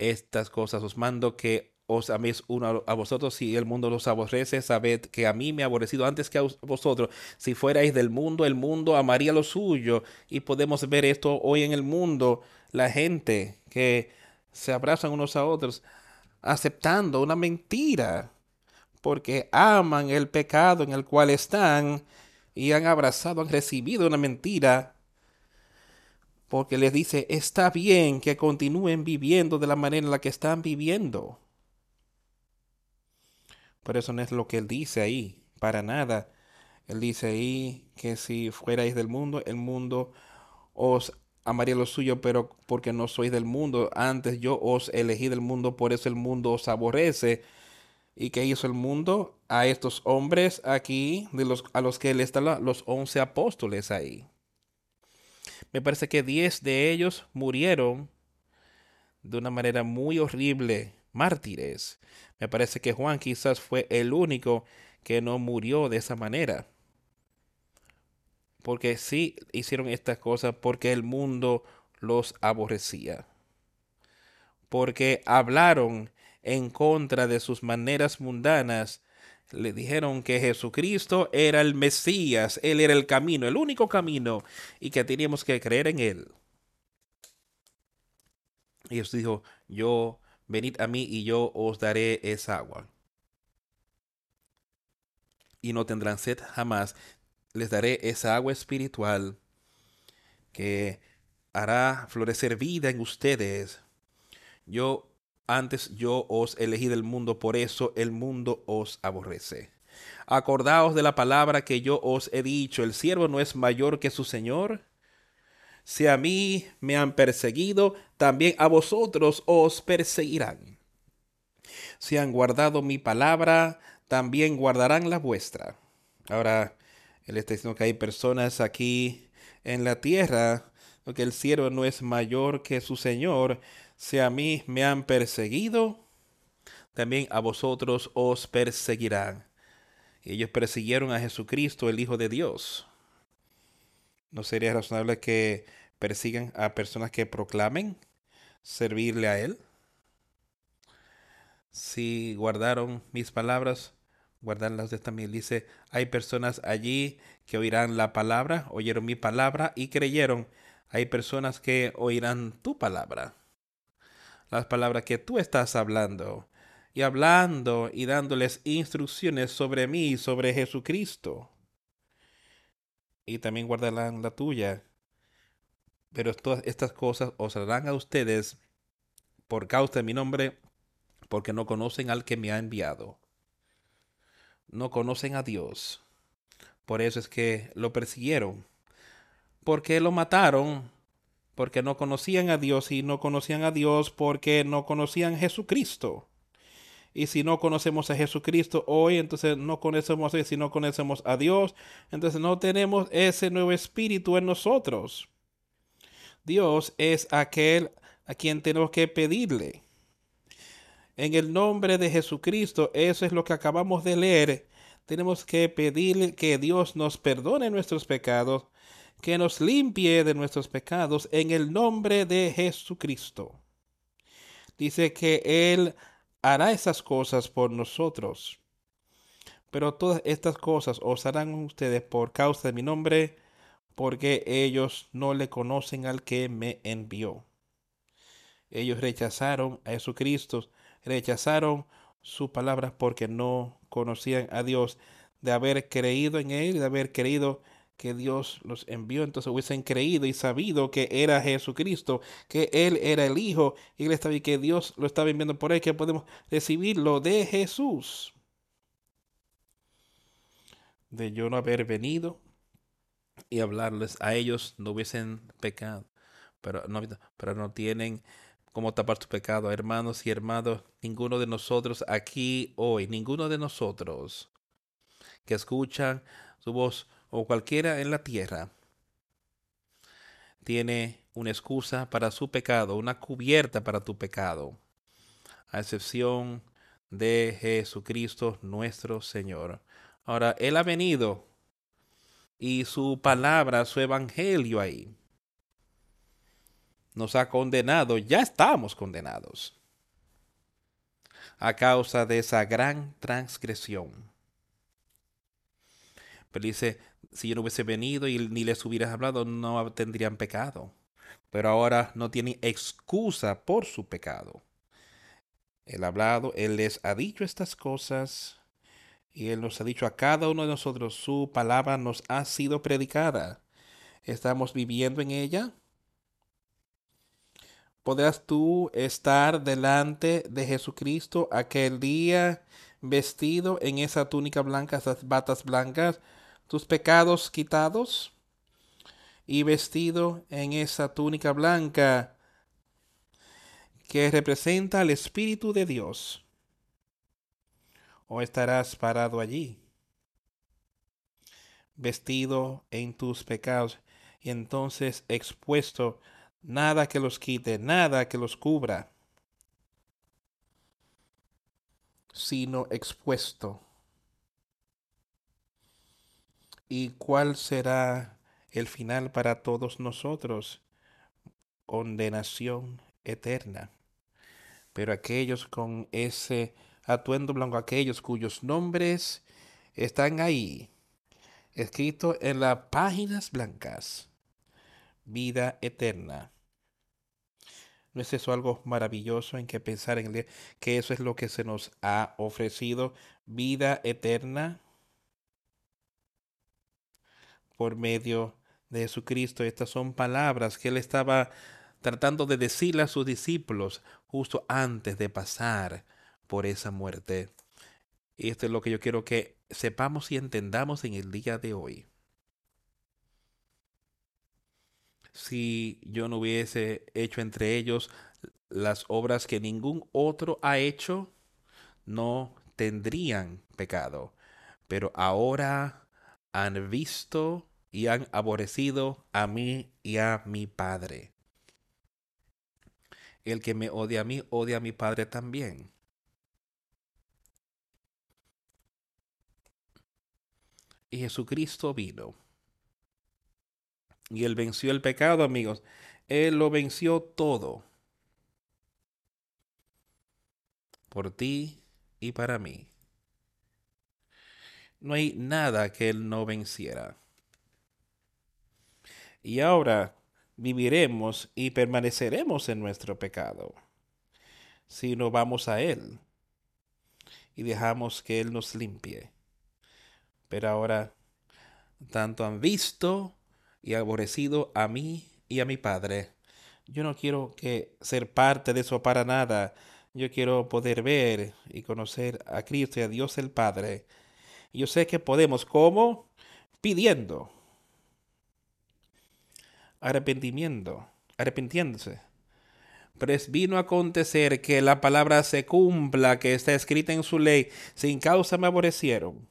estas cosas os mando que os améis uno a vosotros, si el mundo los aborrece, sabed que a mí me ha aborrecido antes que a vosotros. Si fuerais del mundo, el mundo amaría lo suyo. Y podemos ver esto hoy en el mundo, la gente que se abrazan unos a otros, aceptando una mentira, porque aman el pecado en el cual están y han abrazado, han recibido una mentira porque les dice, está bien que continúen viviendo de la manera en la que están viviendo. Por eso no es lo que él dice ahí, para nada. Él dice ahí que si fuerais del mundo, el mundo os amaría lo suyo, pero porque no sois del mundo, antes yo os elegí del mundo, por eso el mundo os aborrece. ¿Y que hizo el mundo? A estos hombres aquí, de los, a los que él está los once apóstoles ahí. Me parece que 10 de ellos murieron de una manera muy horrible, mártires. Me parece que Juan quizás fue el único que no murió de esa manera. Porque sí hicieron estas cosas porque el mundo los aborrecía. Porque hablaron en contra de sus maneras mundanas le dijeron que Jesucristo era el Mesías, Él era el camino, el único camino, y que teníamos que creer en Él. Y Dios dijo, yo, venid a mí y yo os daré esa agua. Y no tendrán sed jamás. Les daré esa agua espiritual que hará florecer vida en ustedes. Yo antes yo os elegí del mundo, por eso el mundo os aborrece. Acordaos de la palabra que yo os he dicho, el siervo no es mayor que su Señor. Si a mí me han perseguido, también a vosotros os perseguirán. Si han guardado mi palabra, también guardarán la vuestra. Ahora, él está diciendo que hay personas aquí en la tierra, que el siervo no es mayor que su Señor, si a mí me han perseguido, también a vosotros os perseguirán. Y ellos persiguieron a Jesucristo, el Hijo de Dios. ¿No sería razonable que persigan a personas que proclamen servirle a Él? Si guardaron mis palabras, guardarlas de también. Dice, hay personas allí que oirán la palabra, oyeron mi palabra y creyeron. Hay personas que oirán tu palabra las palabras que tú estás hablando y hablando y dándoles instrucciones sobre mí, sobre Jesucristo. Y también guardarán la tuya. Pero todas estas cosas os harán a ustedes por causa de mi nombre, porque no conocen al que me ha enviado. no conocen a Dios. Por eso es que lo persiguieron. Porque lo mataron porque no conocían a Dios y no conocían a Dios porque no conocían a Jesucristo. Y si no conocemos a Jesucristo hoy, entonces no conocemos a. Si no conocemos a Dios, entonces no tenemos ese nuevo espíritu en nosotros. Dios es aquel a quien tenemos que pedirle. En el nombre de Jesucristo, eso es lo que acabamos de leer. Tenemos que pedirle que Dios nos perdone nuestros pecados que nos limpie de nuestros pecados en el nombre de Jesucristo. Dice que Él hará esas cosas por nosotros. Pero todas estas cosas os harán ustedes por causa de mi nombre, porque ellos no le conocen al que me envió. Ellos rechazaron a Jesucristo, rechazaron su palabra porque no conocían a Dios, de haber creído en Él, de haber creído que Dios los envió, entonces hubiesen creído y sabido que era Jesucristo, que Él era el Hijo, y estaba, que Dios lo estaba enviando por Él, que podemos recibirlo de Jesús. De yo no haber venido y hablarles a ellos, no hubiesen pecado, pero no, pero no tienen cómo tapar su pecado. Hermanos y hermanos, ninguno de nosotros aquí hoy, ninguno de nosotros que escuchan su voz, o cualquiera en la tierra tiene una excusa para su pecado, una cubierta para tu pecado, a excepción de Jesucristo nuestro Señor. Ahora, Él ha venido y su palabra, su evangelio ahí, nos ha condenado, ya estamos condenados a causa de esa gran transgresión. Pero dice, si yo no hubiese venido y ni les hubieras hablado, no tendrían pecado. Pero ahora no tienen excusa por su pecado. Él ha hablado, Él les ha dicho estas cosas y Él nos ha dicho a cada uno de nosotros, su palabra nos ha sido predicada. ¿Estamos viviendo en ella? ¿Podrás tú estar delante de Jesucristo aquel día vestido en esa túnica blanca, esas batas blancas, tus pecados quitados y vestido en esa túnica blanca que representa al Espíritu de Dios? ¿O estarás parado allí, vestido en tus pecados y entonces expuesto, nada que los quite, nada que los cubra, sino expuesto? ¿Y cuál será el final para todos nosotros? Condenación eterna. Pero aquellos con ese atuendo blanco, aquellos cuyos nombres están ahí, escritos en las páginas blancas, vida eterna. ¿No es eso algo maravilloso en que pensar en que eso es lo que se nos ha ofrecido? Vida eterna por medio de Jesucristo. Estas son palabras que él estaba tratando de decirle a sus discípulos justo antes de pasar por esa muerte. Y esto es lo que yo quiero que sepamos y entendamos en el día de hoy. Si yo no hubiese hecho entre ellos las obras que ningún otro ha hecho, no tendrían pecado. Pero ahora han visto y han aborrecido a mí y a mi Padre. El que me odia a mí, odia a mi Padre también. Y Jesucristo vino. Y él venció el pecado, amigos. Él lo venció todo. Por ti y para mí. No hay nada que él no venciera y ahora viviremos y permaneceremos en nuestro pecado si no vamos a Él y dejamos que Él nos limpie. Pero ahora, tanto han visto y aborrecido a mí y a mi Padre. Yo no quiero que ser parte de eso para nada. Yo quiero poder ver y conocer a Cristo y a Dios el Padre Yo sé que podemos, ¿cómo? Pidiendo. Arrepentimiento, arrepintiéndose. Pero es vino a acontecer que la palabra se cumpla, que está escrita en su ley, sin causa me aborrecieron.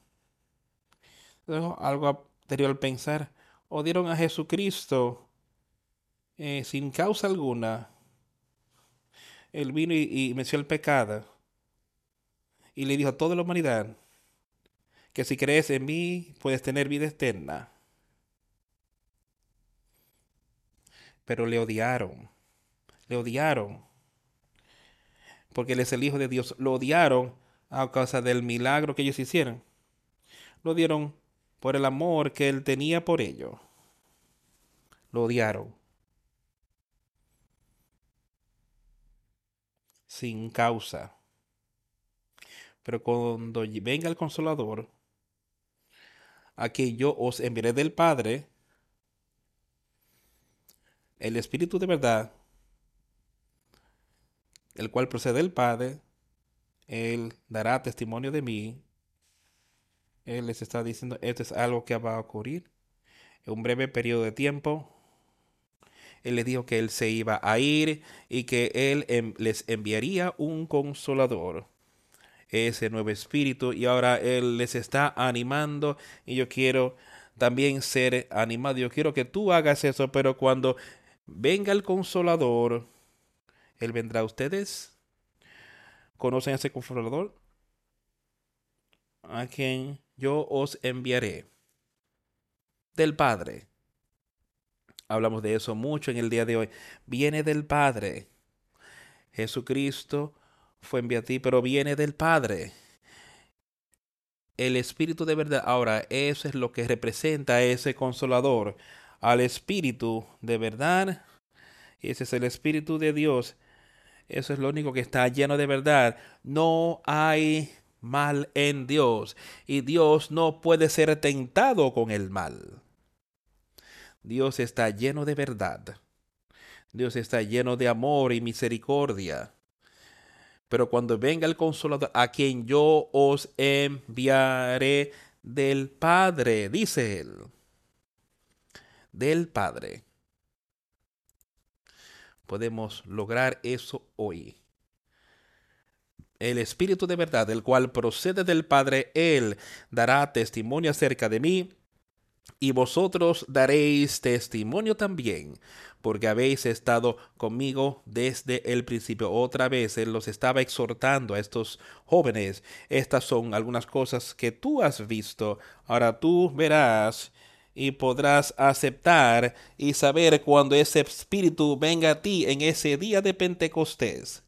Algo anterior al pensar, o dieron a Jesucristo eh, sin causa alguna. Él vino y, y el pecado y le dijo a toda la humanidad que si crees en mí puedes tener vida eterna. Pero le odiaron, le odiaron, porque él es el Hijo de Dios. Lo odiaron a causa del milagro que ellos hicieron. Lo odiaron por el amor que él tenía por ellos. Lo odiaron. Sin causa. Pero cuando venga el consolador, a que yo os enviaré del Padre, el Espíritu de verdad, el cual procede del Padre, Él dará testimonio de mí. Él les está diciendo, esto es algo que va a ocurrir en un breve periodo de tiempo. Él les dijo que Él se iba a ir y que Él les enviaría un consolador ese nuevo espíritu y ahora Él les está animando y yo quiero también ser animado. Yo quiero que tú hagas eso, pero cuando venga el consolador, Él vendrá a ustedes. ¿Conocen a ese consolador? A quien yo os enviaré. Del Padre. Hablamos de eso mucho en el día de hoy. Viene del Padre. Jesucristo fue enviado a ti, pero viene del Padre. El Espíritu de verdad. Ahora, eso es lo que representa ese consolador. Al Espíritu de verdad. Ese es el Espíritu de Dios. Eso es lo único que está lleno de verdad. No hay mal en Dios. Y Dios no puede ser tentado con el mal. Dios está lleno de verdad. Dios está lleno de amor y misericordia. Pero cuando venga el consolador, a quien yo os enviaré del Padre, dice él, del Padre. Podemos lograr eso hoy. El Espíritu de verdad, del cual procede del Padre, Él dará testimonio acerca de mí y vosotros daréis testimonio también, porque habéis estado conmigo desde el principio. Otra vez Él los estaba exhortando a estos jóvenes. Estas son algunas cosas que tú has visto. Ahora tú verás y podrás aceptar y saber cuando ese espíritu venga a ti en ese día de Pentecostés.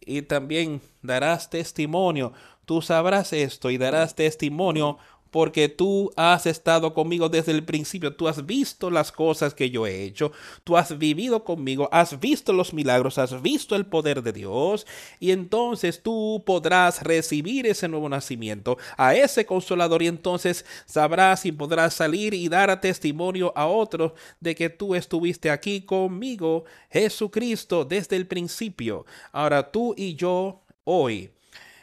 Y también darás testimonio. Tú sabrás esto y darás testimonio porque tú has estado conmigo desde el principio, tú has visto las cosas que yo he hecho, tú has vivido conmigo, has visto los milagros, has visto el poder de Dios, y entonces tú podrás recibir ese nuevo nacimiento, a ese consolador, y entonces sabrás y podrás salir y dar testimonio a otros de que tú estuviste aquí conmigo, Jesucristo, desde el principio. Ahora tú y yo hoy,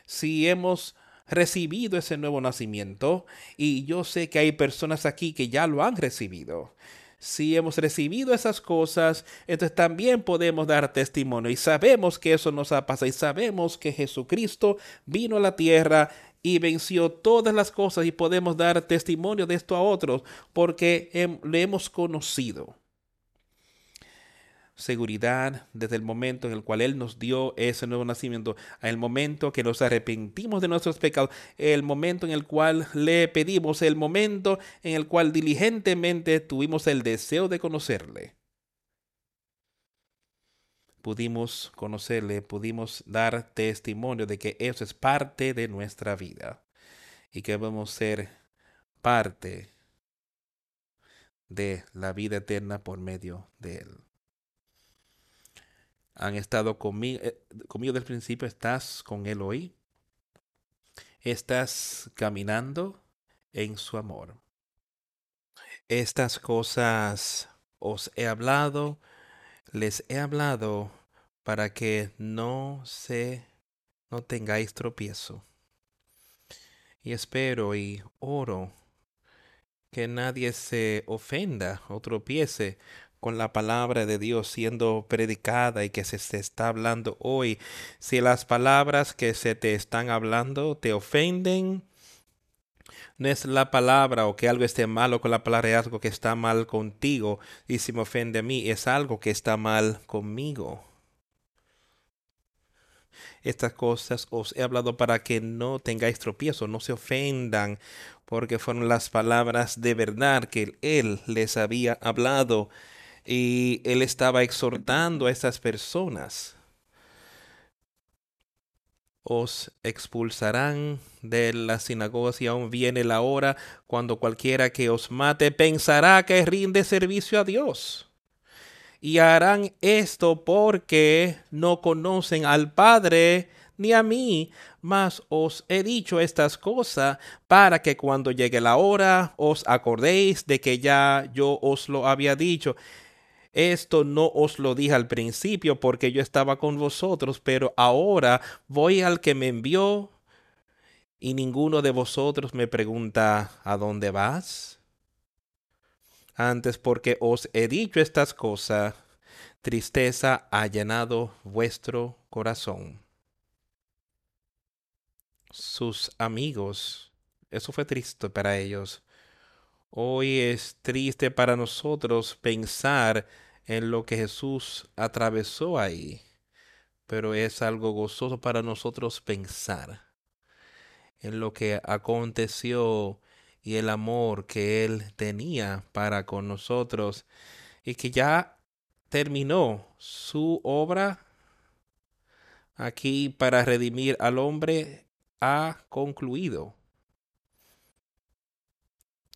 si hemos recibido ese nuevo nacimiento y yo sé que hay personas aquí que ya lo han recibido. Si hemos recibido esas cosas, entonces también podemos dar testimonio y sabemos que eso nos ha pasado y sabemos que Jesucristo vino a la tierra y venció todas las cosas y podemos dar testimonio de esto a otros porque le hemos conocido seguridad desde el momento en el cual Él nos dio ese nuevo nacimiento, el momento que nos arrepentimos de nuestros pecados, el momento en el cual le pedimos, el momento en el cual diligentemente tuvimos el deseo de conocerle. Pudimos conocerle, pudimos dar testimonio de que eso es parte de nuestra vida y que debemos ser parte de la vida eterna por medio de Él han estado conmigo, eh, conmigo desde principio, estás con Él hoy. Estás caminando en su amor. Estas cosas os he hablado, les he hablado para que no se, no tengáis tropiezo. Y espero y oro que nadie se ofenda o tropiece con la palabra de Dios siendo predicada y que se, se está hablando hoy. Si las palabras que se te están hablando te ofenden, no es la palabra o que algo esté malo con la palabra, es algo que está mal contigo. Y si me ofende a mí, es algo que está mal conmigo. Estas cosas os he hablado para que no tengáis tropiezo, no se ofendan, porque fueron las palabras de verdad que Él les había hablado y Él estaba exhortando a estas personas. Os expulsarán de las sinagogas y aún viene la hora cuando cualquiera que os mate pensará que rinde servicio a Dios y harán esto porque no conocen al Padre ni a mí, mas os he dicho estas cosas para que cuando llegue la hora os acordéis de que ya yo os lo había dicho. Esto no os lo dije al principio porque yo estaba con vosotros, pero ahora voy al que me envió y ninguno de vosotros me pregunta ¿a dónde vas? Antes porque os he dicho estas cosas, tristeza ha llenado vuestro corazón. Sus amigos, eso fue triste para ellos. Hoy es triste para nosotros pensar en lo que Jesús atravesó ahí, pero es algo gozoso para nosotros pensar en lo que aconteció y el amor que Él tenía para con nosotros y que ya terminó su obra aquí para redimir al hombre ha concluido.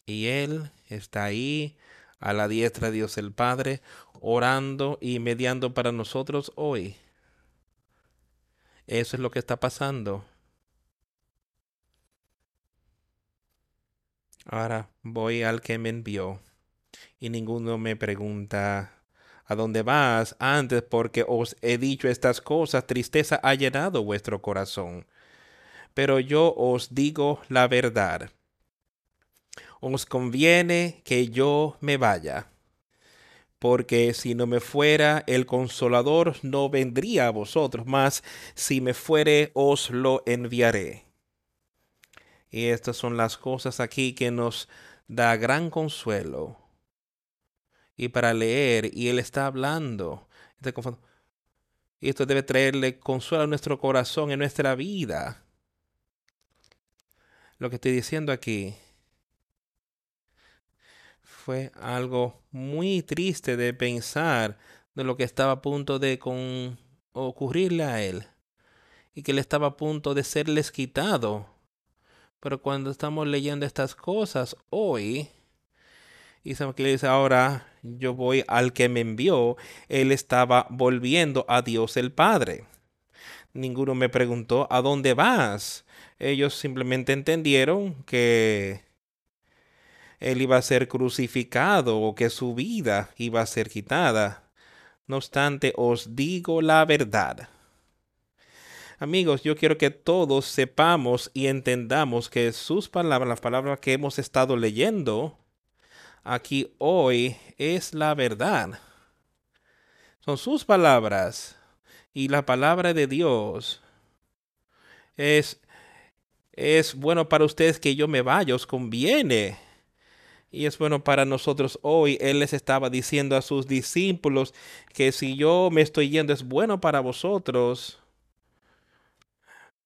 Y Él está ahí a la diestra de Dios el Padre, orando y mediando para nosotros hoy. Eso es lo que está pasando. Ahora voy al que me envió y ninguno me pregunta a dónde vas antes porque os he dicho estas cosas, tristeza ha llenado vuestro corazón. Pero yo os digo la verdad. Os conviene que yo me vaya, porque si no me fuera, el consolador no vendría a vosotros, mas si me fuere, os lo enviaré. Y estas son las cosas aquí que nos da gran consuelo. Y para leer, y Él está hablando. Y esto debe traerle consuelo a nuestro corazón, en nuestra vida. Lo que estoy diciendo aquí fue algo muy triste de pensar de lo que estaba a punto de con ocurrirle a él y que le estaba a punto de serles quitado pero cuando estamos leyendo estas cosas hoy, y dice ahora, yo voy al que me envió, él estaba volviendo a Dios el Padre. Ninguno me preguntó, ¿a dónde vas? Ellos simplemente entendieron que él iba a ser crucificado o que su vida iba a ser quitada. No obstante, os digo la verdad. Amigos, yo quiero que todos sepamos y entendamos que sus palabras, las palabras que hemos estado leyendo aquí hoy, es la verdad. Son sus palabras y la palabra de Dios es, es bueno para ustedes que yo me vaya, os conviene. Y es bueno para nosotros hoy. Él les estaba diciendo a sus discípulos que si yo me estoy yendo es bueno para vosotros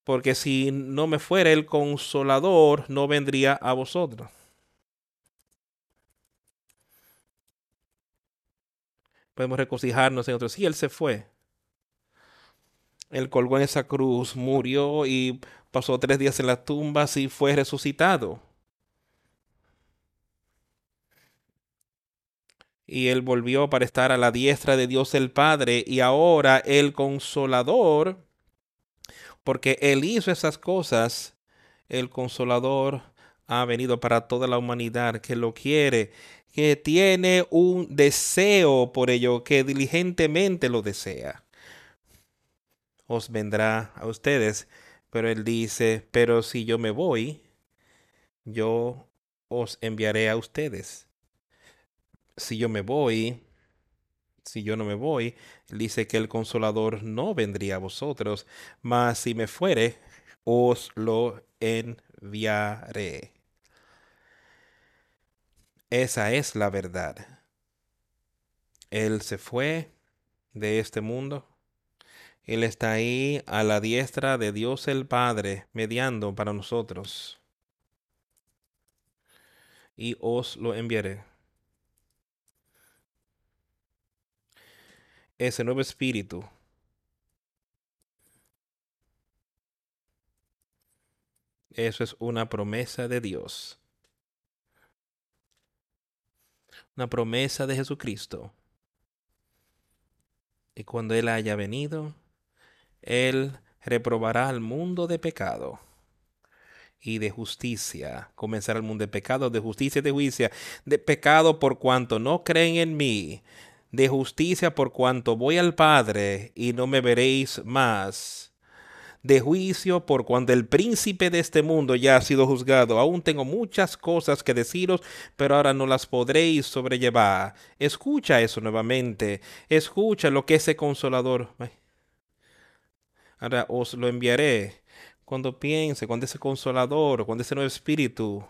porque si no me fuera el consolador, no vendría a vosotros. Podemos regocijarnos en otros. Sí, Él se fue. Él colgó en esa cruz, murió y pasó tres días en la tumba y fue resucitado. Y Él volvió para estar a la diestra de Dios el Padre y ahora el consolador porque Él hizo esas cosas, el consolador ha venido para toda la humanidad que lo quiere, que tiene un deseo por ello, que diligentemente lo desea. Os vendrá a ustedes, pero Él dice, pero si yo me voy, yo os enviaré a ustedes. Si yo me voy, si yo no me voy, dice que el consolador no vendría a vosotros, mas si me fuere, os lo enviaré. Esa es la verdad. Él se fue de este mundo. Él está ahí a la diestra de Dios el Padre, mediando para nosotros. Y os lo enviaré. Ese nuevo espíritu Eso es una promesa de Dios. Una promesa de Jesucristo. Y cuando Él haya venido, Él reprobará al mundo de pecado y de justicia. Comenzará el mundo de pecado, de justicia y de juicio. De pecado por cuanto no creen en mí. De justicia por cuanto voy al Padre y no me veréis más de juicio por cuando el príncipe de este mundo ya ha sido juzgado. Aún tengo muchas cosas que deciros, pero ahora no las podréis sobrellevar. Escucha eso nuevamente. Escucha lo que ese consolador. Ahora os lo enviaré. Cuando piense, cuando ese consolador, cuando ese nuevo espíritu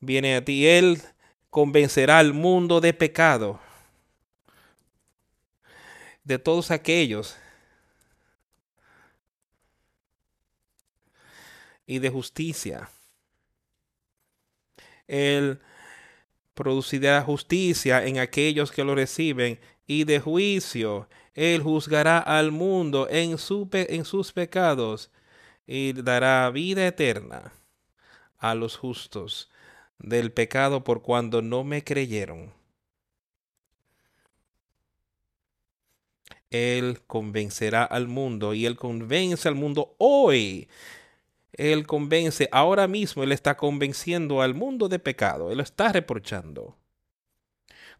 viene a ti, él convencerá al mundo de pecado. De todos aquellos y de justicia. Él producirá justicia en aquellos que lo reciben y de juicio. Él juzgará al mundo en, su en sus pecados y dará vida eterna a los justos del pecado por cuando no me creyeron. Él convencerá al mundo y él convence al mundo hoy él convence, ahora mismo Él está convenciendo al mundo de pecado, Él lo está reprochando.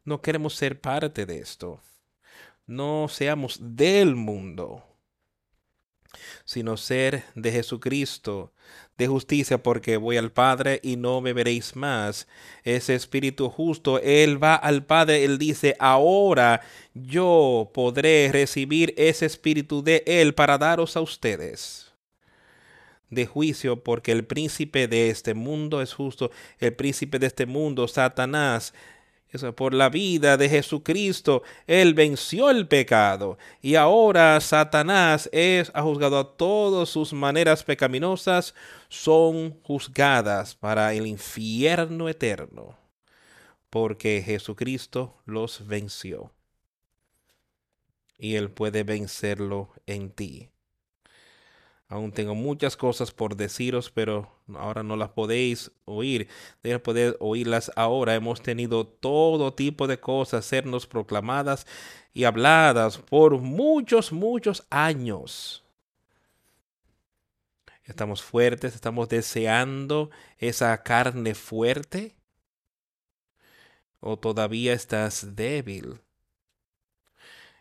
No queremos ser parte de esto. No seamos del mundo, sino ser de Jesucristo, de justicia, porque voy al Padre y no me veréis más. Ese Espíritu justo, Él va al Padre, Él dice, ahora yo podré recibir ese Espíritu de Él para daros a ustedes de juicio porque el príncipe de este mundo es justo, el príncipe de este mundo, Satanás, eso, por la vida de Jesucristo, Él venció el pecado y ahora Satanás es, ha juzgado a todas sus maneras pecaminosas, son juzgadas para el infierno eterno, porque Jesucristo los venció y Él puede vencerlo en ti. Aún tengo muchas cosas por deciros, pero ahora no las podéis oír. Deben poder oírlas ahora. Hemos tenido todo tipo de cosas sernos proclamadas y habladas por muchos, muchos años. Estamos fuertes, estamos deseando esa carne fuerte. O todavía estás débil.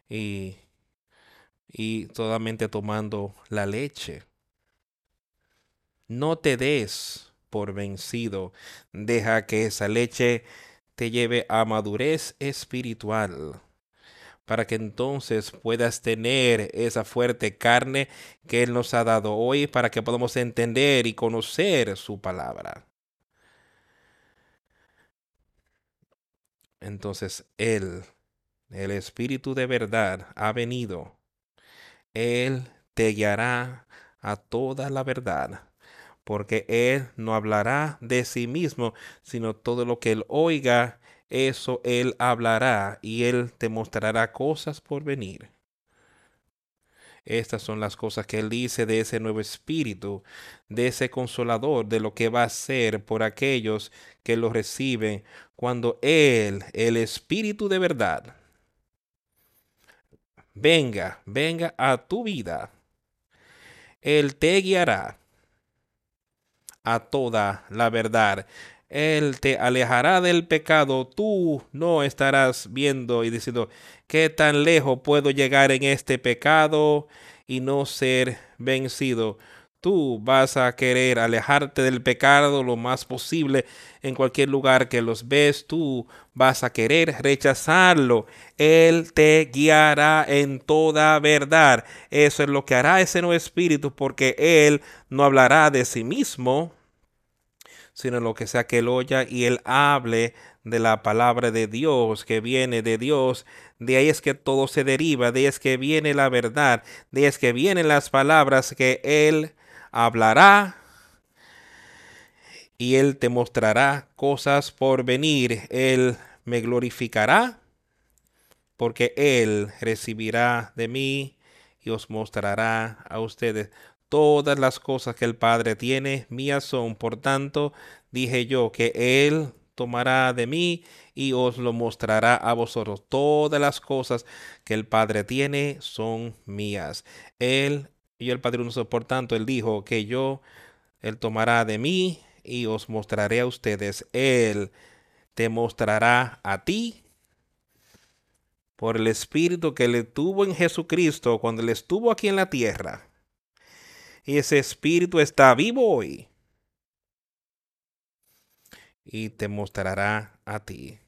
Y y solamente tomando la leche. No te des por vencido, deja que esa leche te lleve a madurez espiritual, para que entonces puedas tener esa fuerte carne que Él nos ha dado hoy, para que podamos entender y conocer su palabra. Entonces Él, el Espíritu de verdad, ha venido él te guiará a toda la verdad, porque Él no hablará de sí mismo, sino todo lo que Él oiga, eso Él hablará y Él te mostrará cosas por venir. Estas son las cosas que Él dice de ese nuevo espíritu, de ese consolador, de lo que va a hacer por aquellos que lo reciben cuando Él, el espíritu de verdad, venga, venga a tu vida. Él te guiará a toda la verdad. Él te alejará del pecado. Tú no estarás viendo y diciendo, ¿qué tan lejos puedo llegar en este pecado y no ser vencido? Tú vas a querer alejarte del pecado lo más posible en cualquier lugar que los ves, tú vas a querer rechazarlo. Él te guiará en toda verdad. Eso es lo que hará ese nuevo espíritu porque Él no hablará de sí mismo, sino lo que sea que él oya y él hable de la palabra de Dios que viene de Dios. De ahí es que todo se deriva, de ahí es que viene la verdad, de ahí es que vienen las palabras que él hablará y él te mostrará cosas por venir. Él me glorificará porque él recibirá de mí y os mostrará a ustedes Todas las cosas que el Padre tiene mías son. Por tanto, dije yo que Él tomará de mí y os lo mostrará a vosotros. Todas las cosas que el Padre tiene son mías. Él y el Padre Uno. Por tanto, Él dijo que yo, Él tomará de mí y os mostraré a ustedes. Él te mostrará a ti por el Espíritu que le tuvo en Jesucristo cuando Él estuvo aquí en la tierra y ese espíritu está vivo hoy. Y te mostrará a ti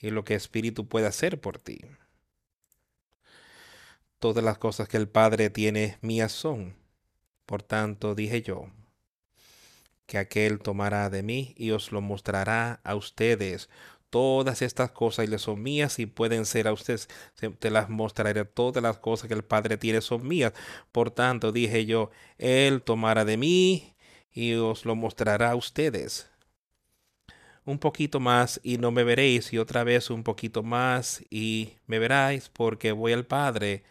y lo que espíritu puede hacer por ti. Todas las cosas que el Padre tiene mías son. Por tanto, dije yo, que aquel tomará de mí y os lo mostrará a ustedes. Todas estas cosas les son mías y pueden ser a ustedes. Te las mostraré. Todas las cosas que el Padre tiene son mías. Por tanto, dije yo, Él tomará de mí y os lo mostrará a ustedes. Un poquito más y no me veréis y otra vez un poquito más y me veráis porque voy al Padre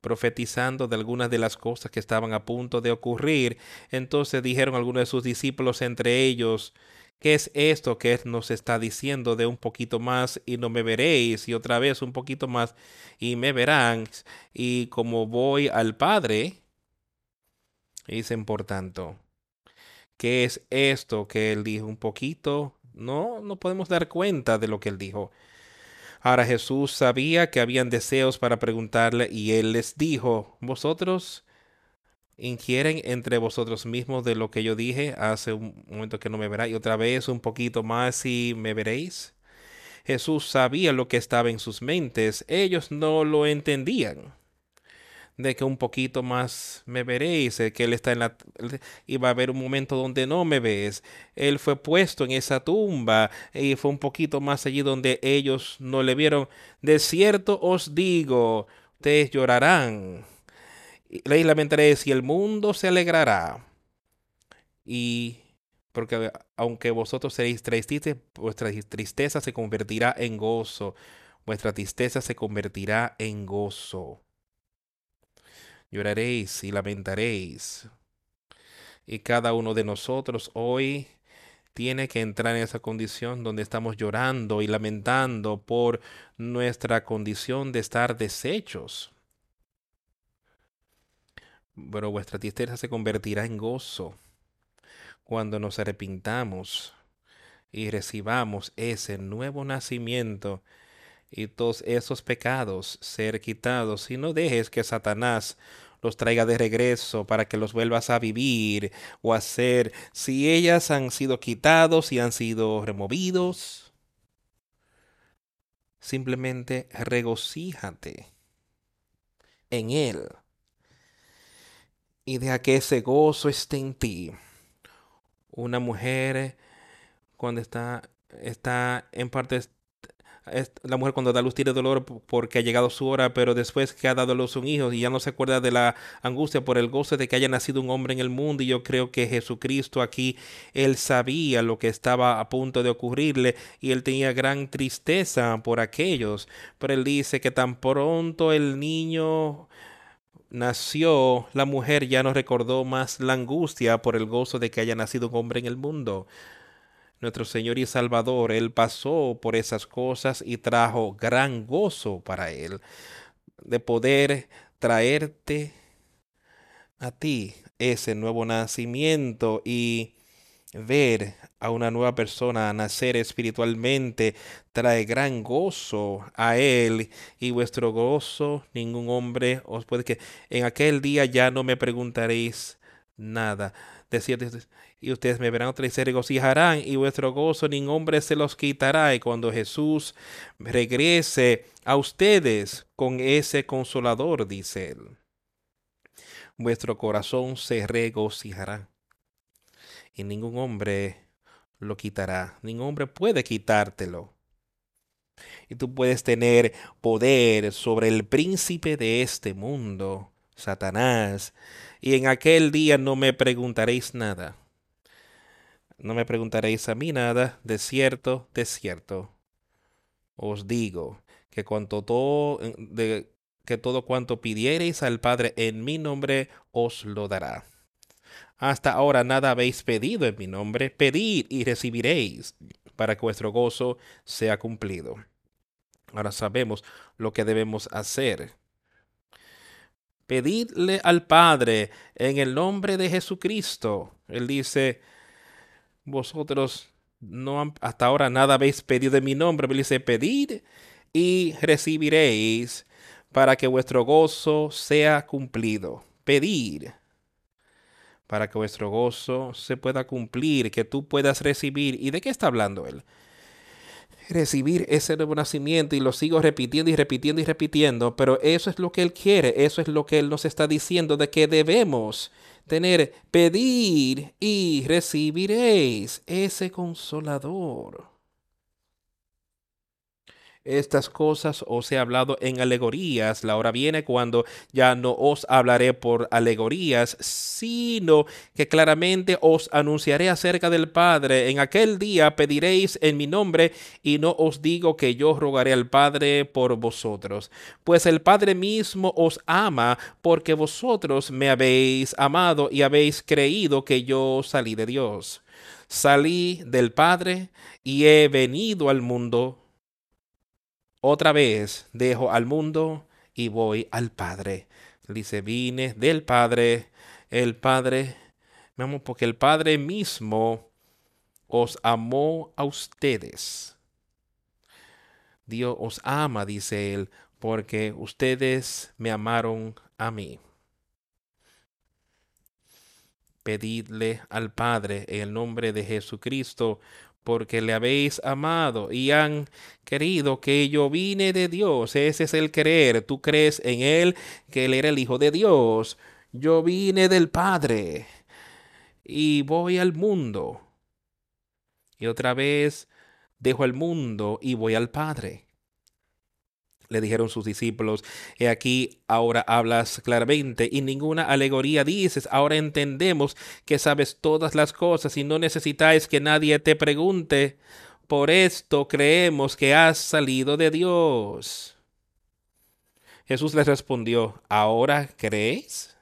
profetizando de algunas de las cosas que estaban a punto de ocurrir. Entonces dijeron algunos de sus discípulos entre ellos, ¿Qué es esto que nos está diciendo de un poquito más y no me veréis y otra vez un poquito más y me verán y como voy al Padre? Dicen por tanto, ¿qué es esto que él dijo un poquito? No, no podemos dar cuenta de lo que él dijo. Ahora Jesús sabía que habían deseos para preguntarle y él les dijo, vosotros inquieren entre vosotros mismos de lo que yo dije hace un momento que no me verá y otra vez un poquito más y me veréis. Jesús sabía lo que estaba en sus mentes, ellos no lo entendían. De que un poquito más me veréis, que Él está en la... y va a haber un momento donde no me ves. Él fue puesto en esa tumba y fue un poquito más allí donde ellos no le vieron. De cierto os digo, ustedes llorarán Leí la y el mundo se alegrará. Y porque aunque vosotros seréis tristes, vuestra tristeza se convertirá en gozo. Vuestra tristeza se convertirá en gozo. Lloraréis y lamentaréis. Y cada uno de nosotros hoy tiene que entrar en esa condición donde estamos llorando y lamentando por nuestra condición de estar deshechos pero vuestra tristeza se convertirá en gozo cuando nos arrepintamos y recibamos ese nuevo nacimiento y todos esos pecados ser quitados. Y no dejes que Satanás los traiga de regreso para que los vuelvas a vivir o hacer. Si ellas han sido quitados y han sido removidos simplemente regocíjate en él. Y deja que ese gozo esté en ti. Una mujer cuando está, está en parte, la mujer cuando da luz tiene dolor porque ha llegado su hora, pero después que ha dado luz un hijo y ya no se acuerda de la angustia por el gozo de que haya nacido un hombre en el mundo. Y yo creo que Jesucristo aquí, él sabía lo que estaba a punto de ocurrirle y él tenía gran tristeza por aquellos. Pero él dice que tan pronto el niño nació, la mujer ya no recordó más la angustia por el gozo de que haya nacido un hombre en el mundo. Nuestro Señor y Salvador, Él pasó por esas cosas y trajo gran gozo para Él, de poder traerte a ti ese nuevo nacimiento y ver a una nueva persona nacer espiritualmente trae gran gozo a él y vuestro gozo ningún hombre os puede que en aquel día ya no me preguntaréis nada. Decía, y ustedes me verán otra y se regocijarán, y vuestro gozo ningún hombre se los quitará. Y cuando Jesús regrese a ustedes con ese consolador, dice él, vuestro corazón se regocijará. Y ningún hombre lo quitará. Ningún hombre puede quitártelo. Y tú puedes tener poder sobre el príncipe de este mundo, Satanás. Y en aquel día no me preguntaréis nada. No me preguntaréis a mí nada, de cierto, de cierto. Os digo que cuanto todo, de, que todo cuanto pidiereis al Padre en mi nombre os lo dará. Hasta ahora nada habéis pedido en mi nombre, pedid y recibiréis, para que vuestro gozo sea cumplido. Ahora sabemos lo que debemos hacer. Pedidle al Padre en el nombre de Jesucristo. Él dice, vosotros no hasta ahora nada habéis pedido en mi nombre. Él dice, pedid y recibiréis para que vuestro gozo sea cumplido. Pedir para que vuestro gozo se pueda cumplir, que tú puedas recibir. ¿Y de qué está hablando él? Recibir ese nuevo nacimiento y lo sigo repitiendo y repitiendo y repitiendo, pero eso es lo que Él quiere, eso es lo que Él nos está diciendo de que debemos tener, pedir y recibiréis ese consolador. Estas cosas os he hablado en alegorías. La hora viene cuando ya no os hablaré por alegorías, sino que claramente os anunciaré acerca del Padre. En aquel día pediréis en mi nombre y no os digo que yo rogaré al Padre por vosotros, pues el Padre mismo os ama porque vosotros me habéis amado y habéis creído que yo salí de Dios. Salí del Padre y he venido al mundo otra vez dejo al mundo y voy al Padre. Dice, vine del Padre, el Padre, porque el Padre mismo os amó a ustedes. Dios os ama, dice él, porque ustedes me amaron a mí. Pedidle al Padre en el nombre de Jesucristo porque le habéis amado y han querido que yo vine de Dios. Ese es el creer. Tú crees en Él, que Él era el Hijo de Dios. Yo vine del Padre y voy al mundo. Y otra vez dejo el mundo y voy al Padre. Le dijeron sus discípulos, he aquí ahora hablas claramente y ninguna alegoría dices, ahora entendemos que sabes todas las cosas y no necesitáis que nadie te pregunte. Por esto creemos que has salido de Dios. Jesús les respondió, ¿ahora creéis?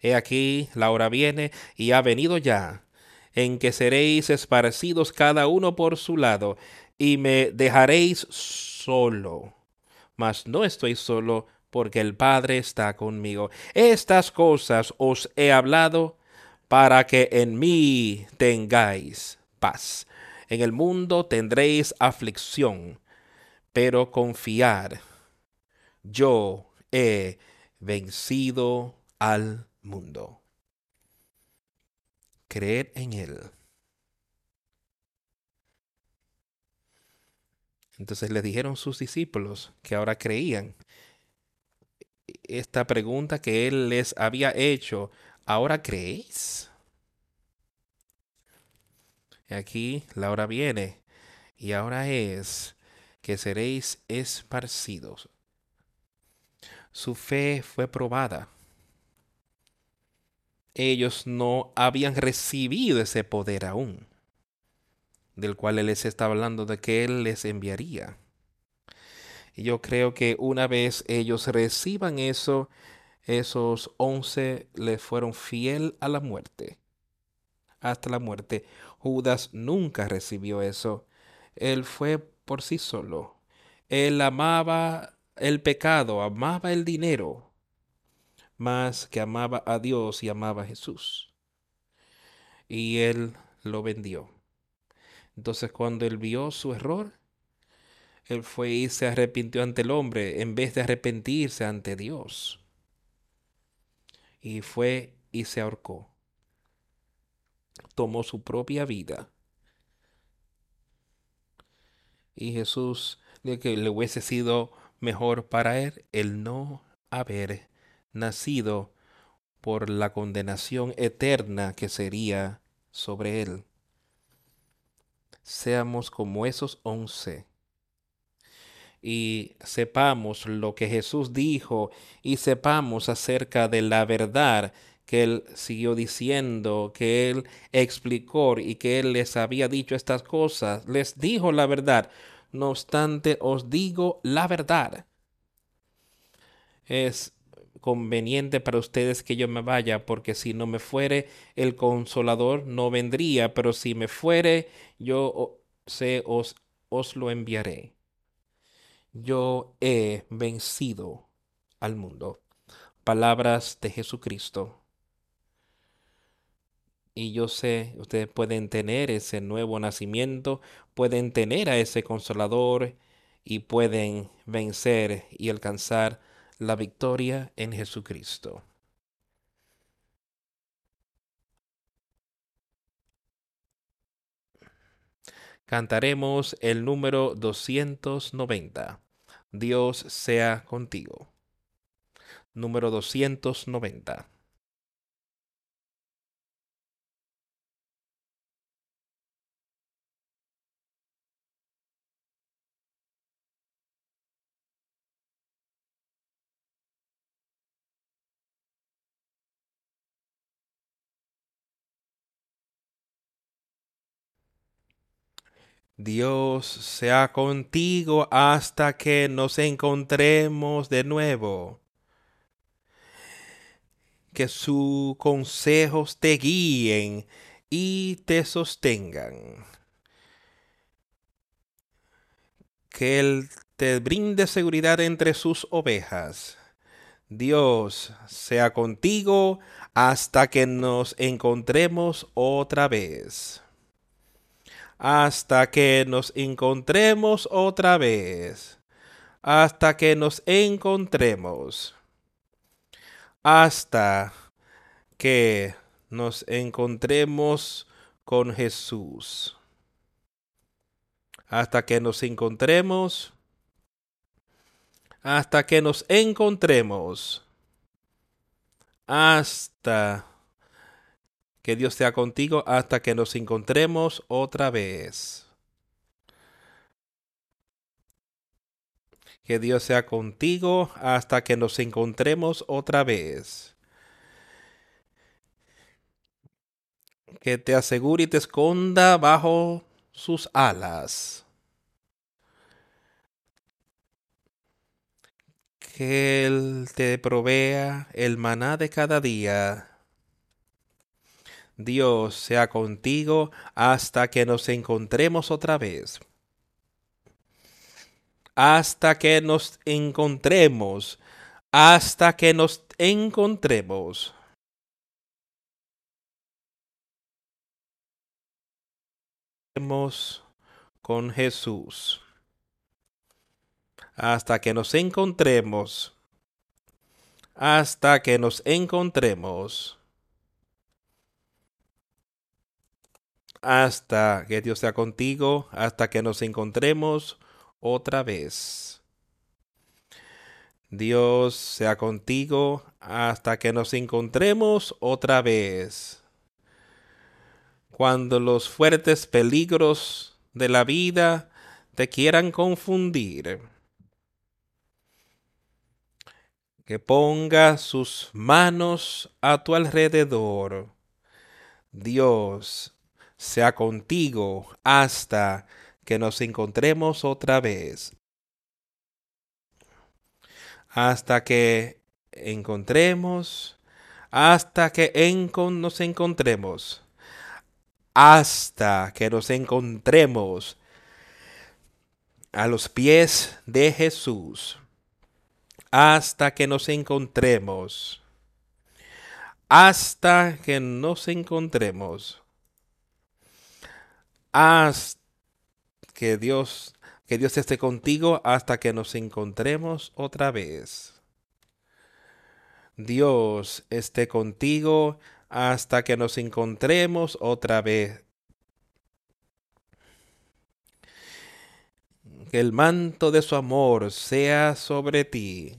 He aquí, la hora viene y ha venido ya, en que seréis esparcidos cada uno por su lado, y me dejaréis solo, mas no estoy solo porque el Padre está conmigo. Estas cosas os he hablado para que en mí tengáis paz. En el mundo tendréis aflicción, pero confiar. Yo he vencido al mundo. Creed en Él. Entonces le dijeron sus discípulos que ahora creían. Esta pregunta que él les había hecho, ¿ahora creéis? Aquí la hora viene y ahora es que seréis esparcidos. Su fe fue probada. Ellos no habían recibido ese poder aún del cual Él les está hablando de que Él les enviaría. Y yo creo que una vez ellos reciban eso, esos once les fueron fiel a la muerte, hasta la muerte. Judas nunca recibió eso. Él fue por sí solo. Él amaba el pecado, amaba el dinero, más que amaba a Dios y amaba a Jesús. Y él lo vendió. Entonces cuando él vio su error, él fue y se arrepintió ante el hombre en vez de arrepentirse ante Dios. Y fue y se ahorcó. Tomó su propia vida. Y Jesús dijo que le hubiese sido mejor para él el no haber nacido por la condenación eterna que sería sobre él. Seamos como esos once y sepamos lo que Jesús dijo y sepamos acerca de la verdad que él siguió diciendo, que él explicó y que él les había dicho estas cosas, les dijo la verdad. No obstante, os digo la verdad. Es conveniente para ustedes que yo me vaya, porque si no me fuere, el consolador no vendría, pero si me fuere, yo se os, os lo enviaré yo he vencido al mundo. Palabras de Jesucristo. Y yo sé, ustedes pueden tener ese nuevo nacimiento, pueden tener a ese consolador y pueden vencer y alcanzar la victoria en Jesucristo. Cantaremos el número 290. Dios sea contigo. Número 290. Dios sea contigo hasta que nos encontremos de nuevo. Que sus consejos te guíen y te sostengan. Que Él te brinde seguridad entre sus ovejas. Dios sea contigo hasta que nos encontremos otra vez hasta que nos encontremos otra vez, hasta que nos encontremos, hasta que nos encontremos con Jesús, hasta que nos encontremos, hasta que nos encontremos, hasta que Dios sea contigo hasta que nos encontremos otra vez. Que Dios sea contigo hasta que nos encontremos otra vez. Que te asegure y te esconda bajo sus alas. Que Él te provea el maná de cada día Dios sea contigo hasta que nos encontremos otra vez. Hasta que nos encontremos. Hasta que nos encontremos. con Jesús. Hasta que nos encontremos. Hasta que nos encontremos. Hasta que Dios sea contigo, hasta que nos encontremos otra vez. Dios sea contigo hasta que nos encontremos otra vez. Cuando los fuertes peligros de la vida te quieran confundir. Que ponga sus manos a tu alrededor. Dios sea contigo hasta que nos encontremos otra vez. Hasta que encontremos, hasta que nos encontremos, hasta que nos encontremos a los pies de Jesús, hasta que nos encontremos, hasta que nos encontremos haz que Dios, que Dios esté contigo hasta que nos encontremos otra vez. Dios esté contigo hasta que nos encontremos otra vez. Que el manto de su amor sea sobre ti.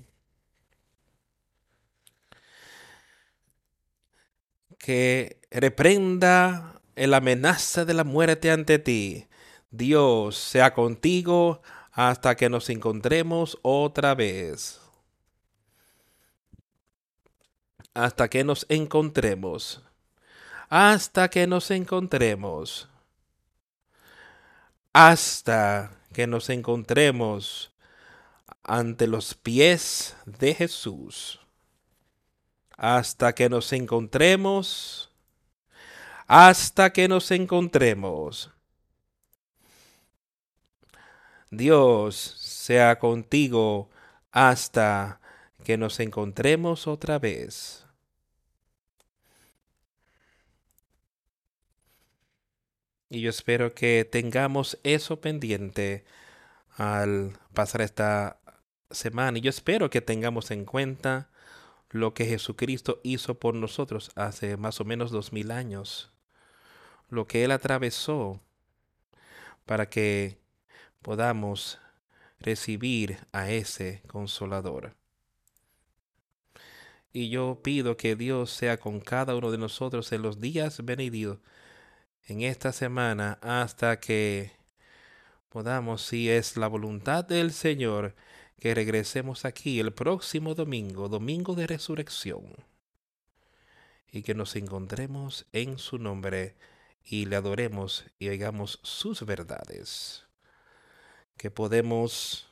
Que reprenda la amenaza de la muerte ante ti. Dios sea contigo hasta que nos encontremos otra vez. hasta que nos encontremos, hasta que nos encontremos, hasta que nos encontremos ante los pies de Jesús, hasta que nos encontremos, hasta que nos encontremos. Dios sea contigo hasta que nos encontremos otra vez. Y yo espero que tengamos eso pendiente al pasar esta semana. Y yo espero que tengamos en cuenta lo que Jesucristo hizo por nosotros hace más o menos dos mil años. Lo que Él atravesó para que podamos recibir a ese consolador. Y yo pido que Dios sea con cada uno de nosotros en los días venidos en esta semana hasta que podamos, si es la voluntad del Señor, que regresemos aquí el próximo domingo, domingo de resurrección, y que nos encontremos en su nombre y le adoremos y oigamos sus verdades, que podemos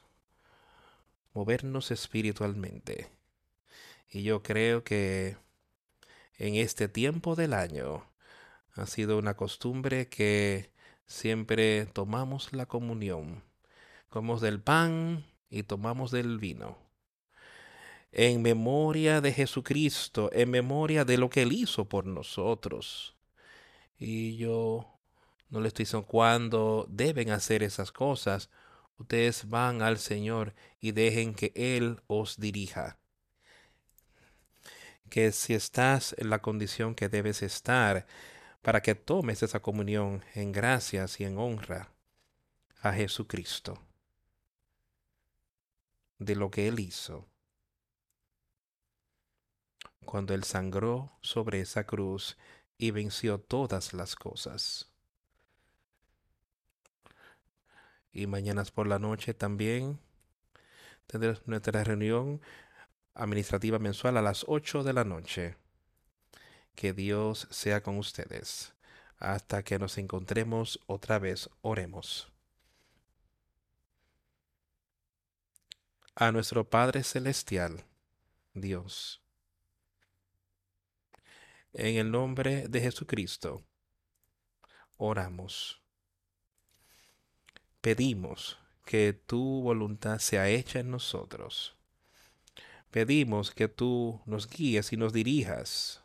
movernos espiritualmente. Y yo creo que en este tiempo del año, ha sido una costumbre que siempre tomamos la comunión. Comemos del pan y tomamos del vino. En memoria de Jesucristo, en memoria de lo que Él hizo por nosotros. Y yo no le estoy diciendo cuándo deben hacer esas cosas. Ustedes van al Señor y dejen que Él os dirija. Que si estás en la condición que debes estar, para que tomes esa comunión en gracias y en honra a Jesucristo de lo que Él hizo cuando Él sangró sobre esa cruz y venció todas las cosas. Y mañanas por la noche también tendremos nuestra reunión administrativa mensual a las 8 de la noche. Que Dios sea con ustedes. Hasta que nos encontremos otra vez, oremos. A nuestro Padre Celestial, Dios. En el nombre de Jesucristo, oramos. Pedimos que tu voluntad sea hecha en nosotros. Pedimos que tú nos guíes y nos dirijas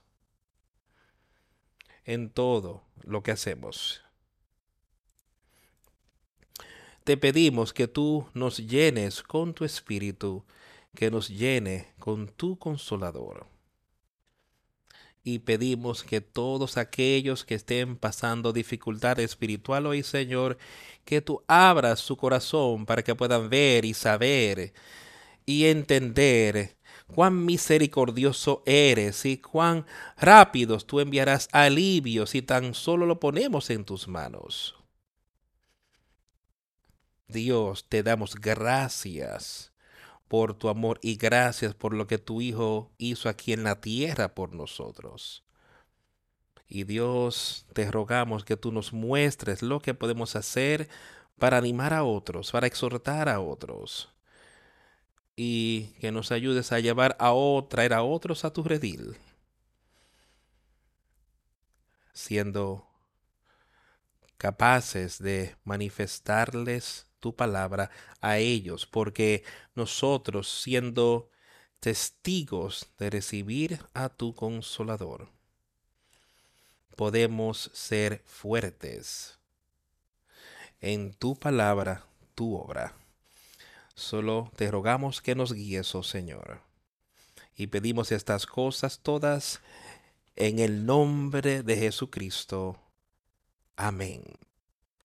en todo lo que hacemos. Te pedimos que tú nos llenes con tu espíritu, que nos llene con tu consolador. Y pedimos que todos aquellos que estén pasando dificultad espiritual hoy, Señor, que tú abras su corazón para que puedan ver y saber y entender cuán misericordioso eres y cuán rápidos tú enviarás alivio si tan solo lo ponemos en tus manos. Dios, te damos gracias por tu amor y gracias por lo que tu Hijo hizo aquí en la tierra por nosotros. Y Dios, te rogamos que tú nos muestres lo que podemos hacer para animar a otros, para exhortar a otros y que nos ayudes a llevar a otros, traer a otros a tu redil, siendo capaces de manifestarles tu palabra a ellos, porque nosotros siendo testigos de recibir a tu consolador, podemos ser fuertes en tu palabra, tu obra. Solo te rogamos que nos guíes, oh Señor, Y pedimos estas cosas todas en el nombre de Jesucristo. Amén.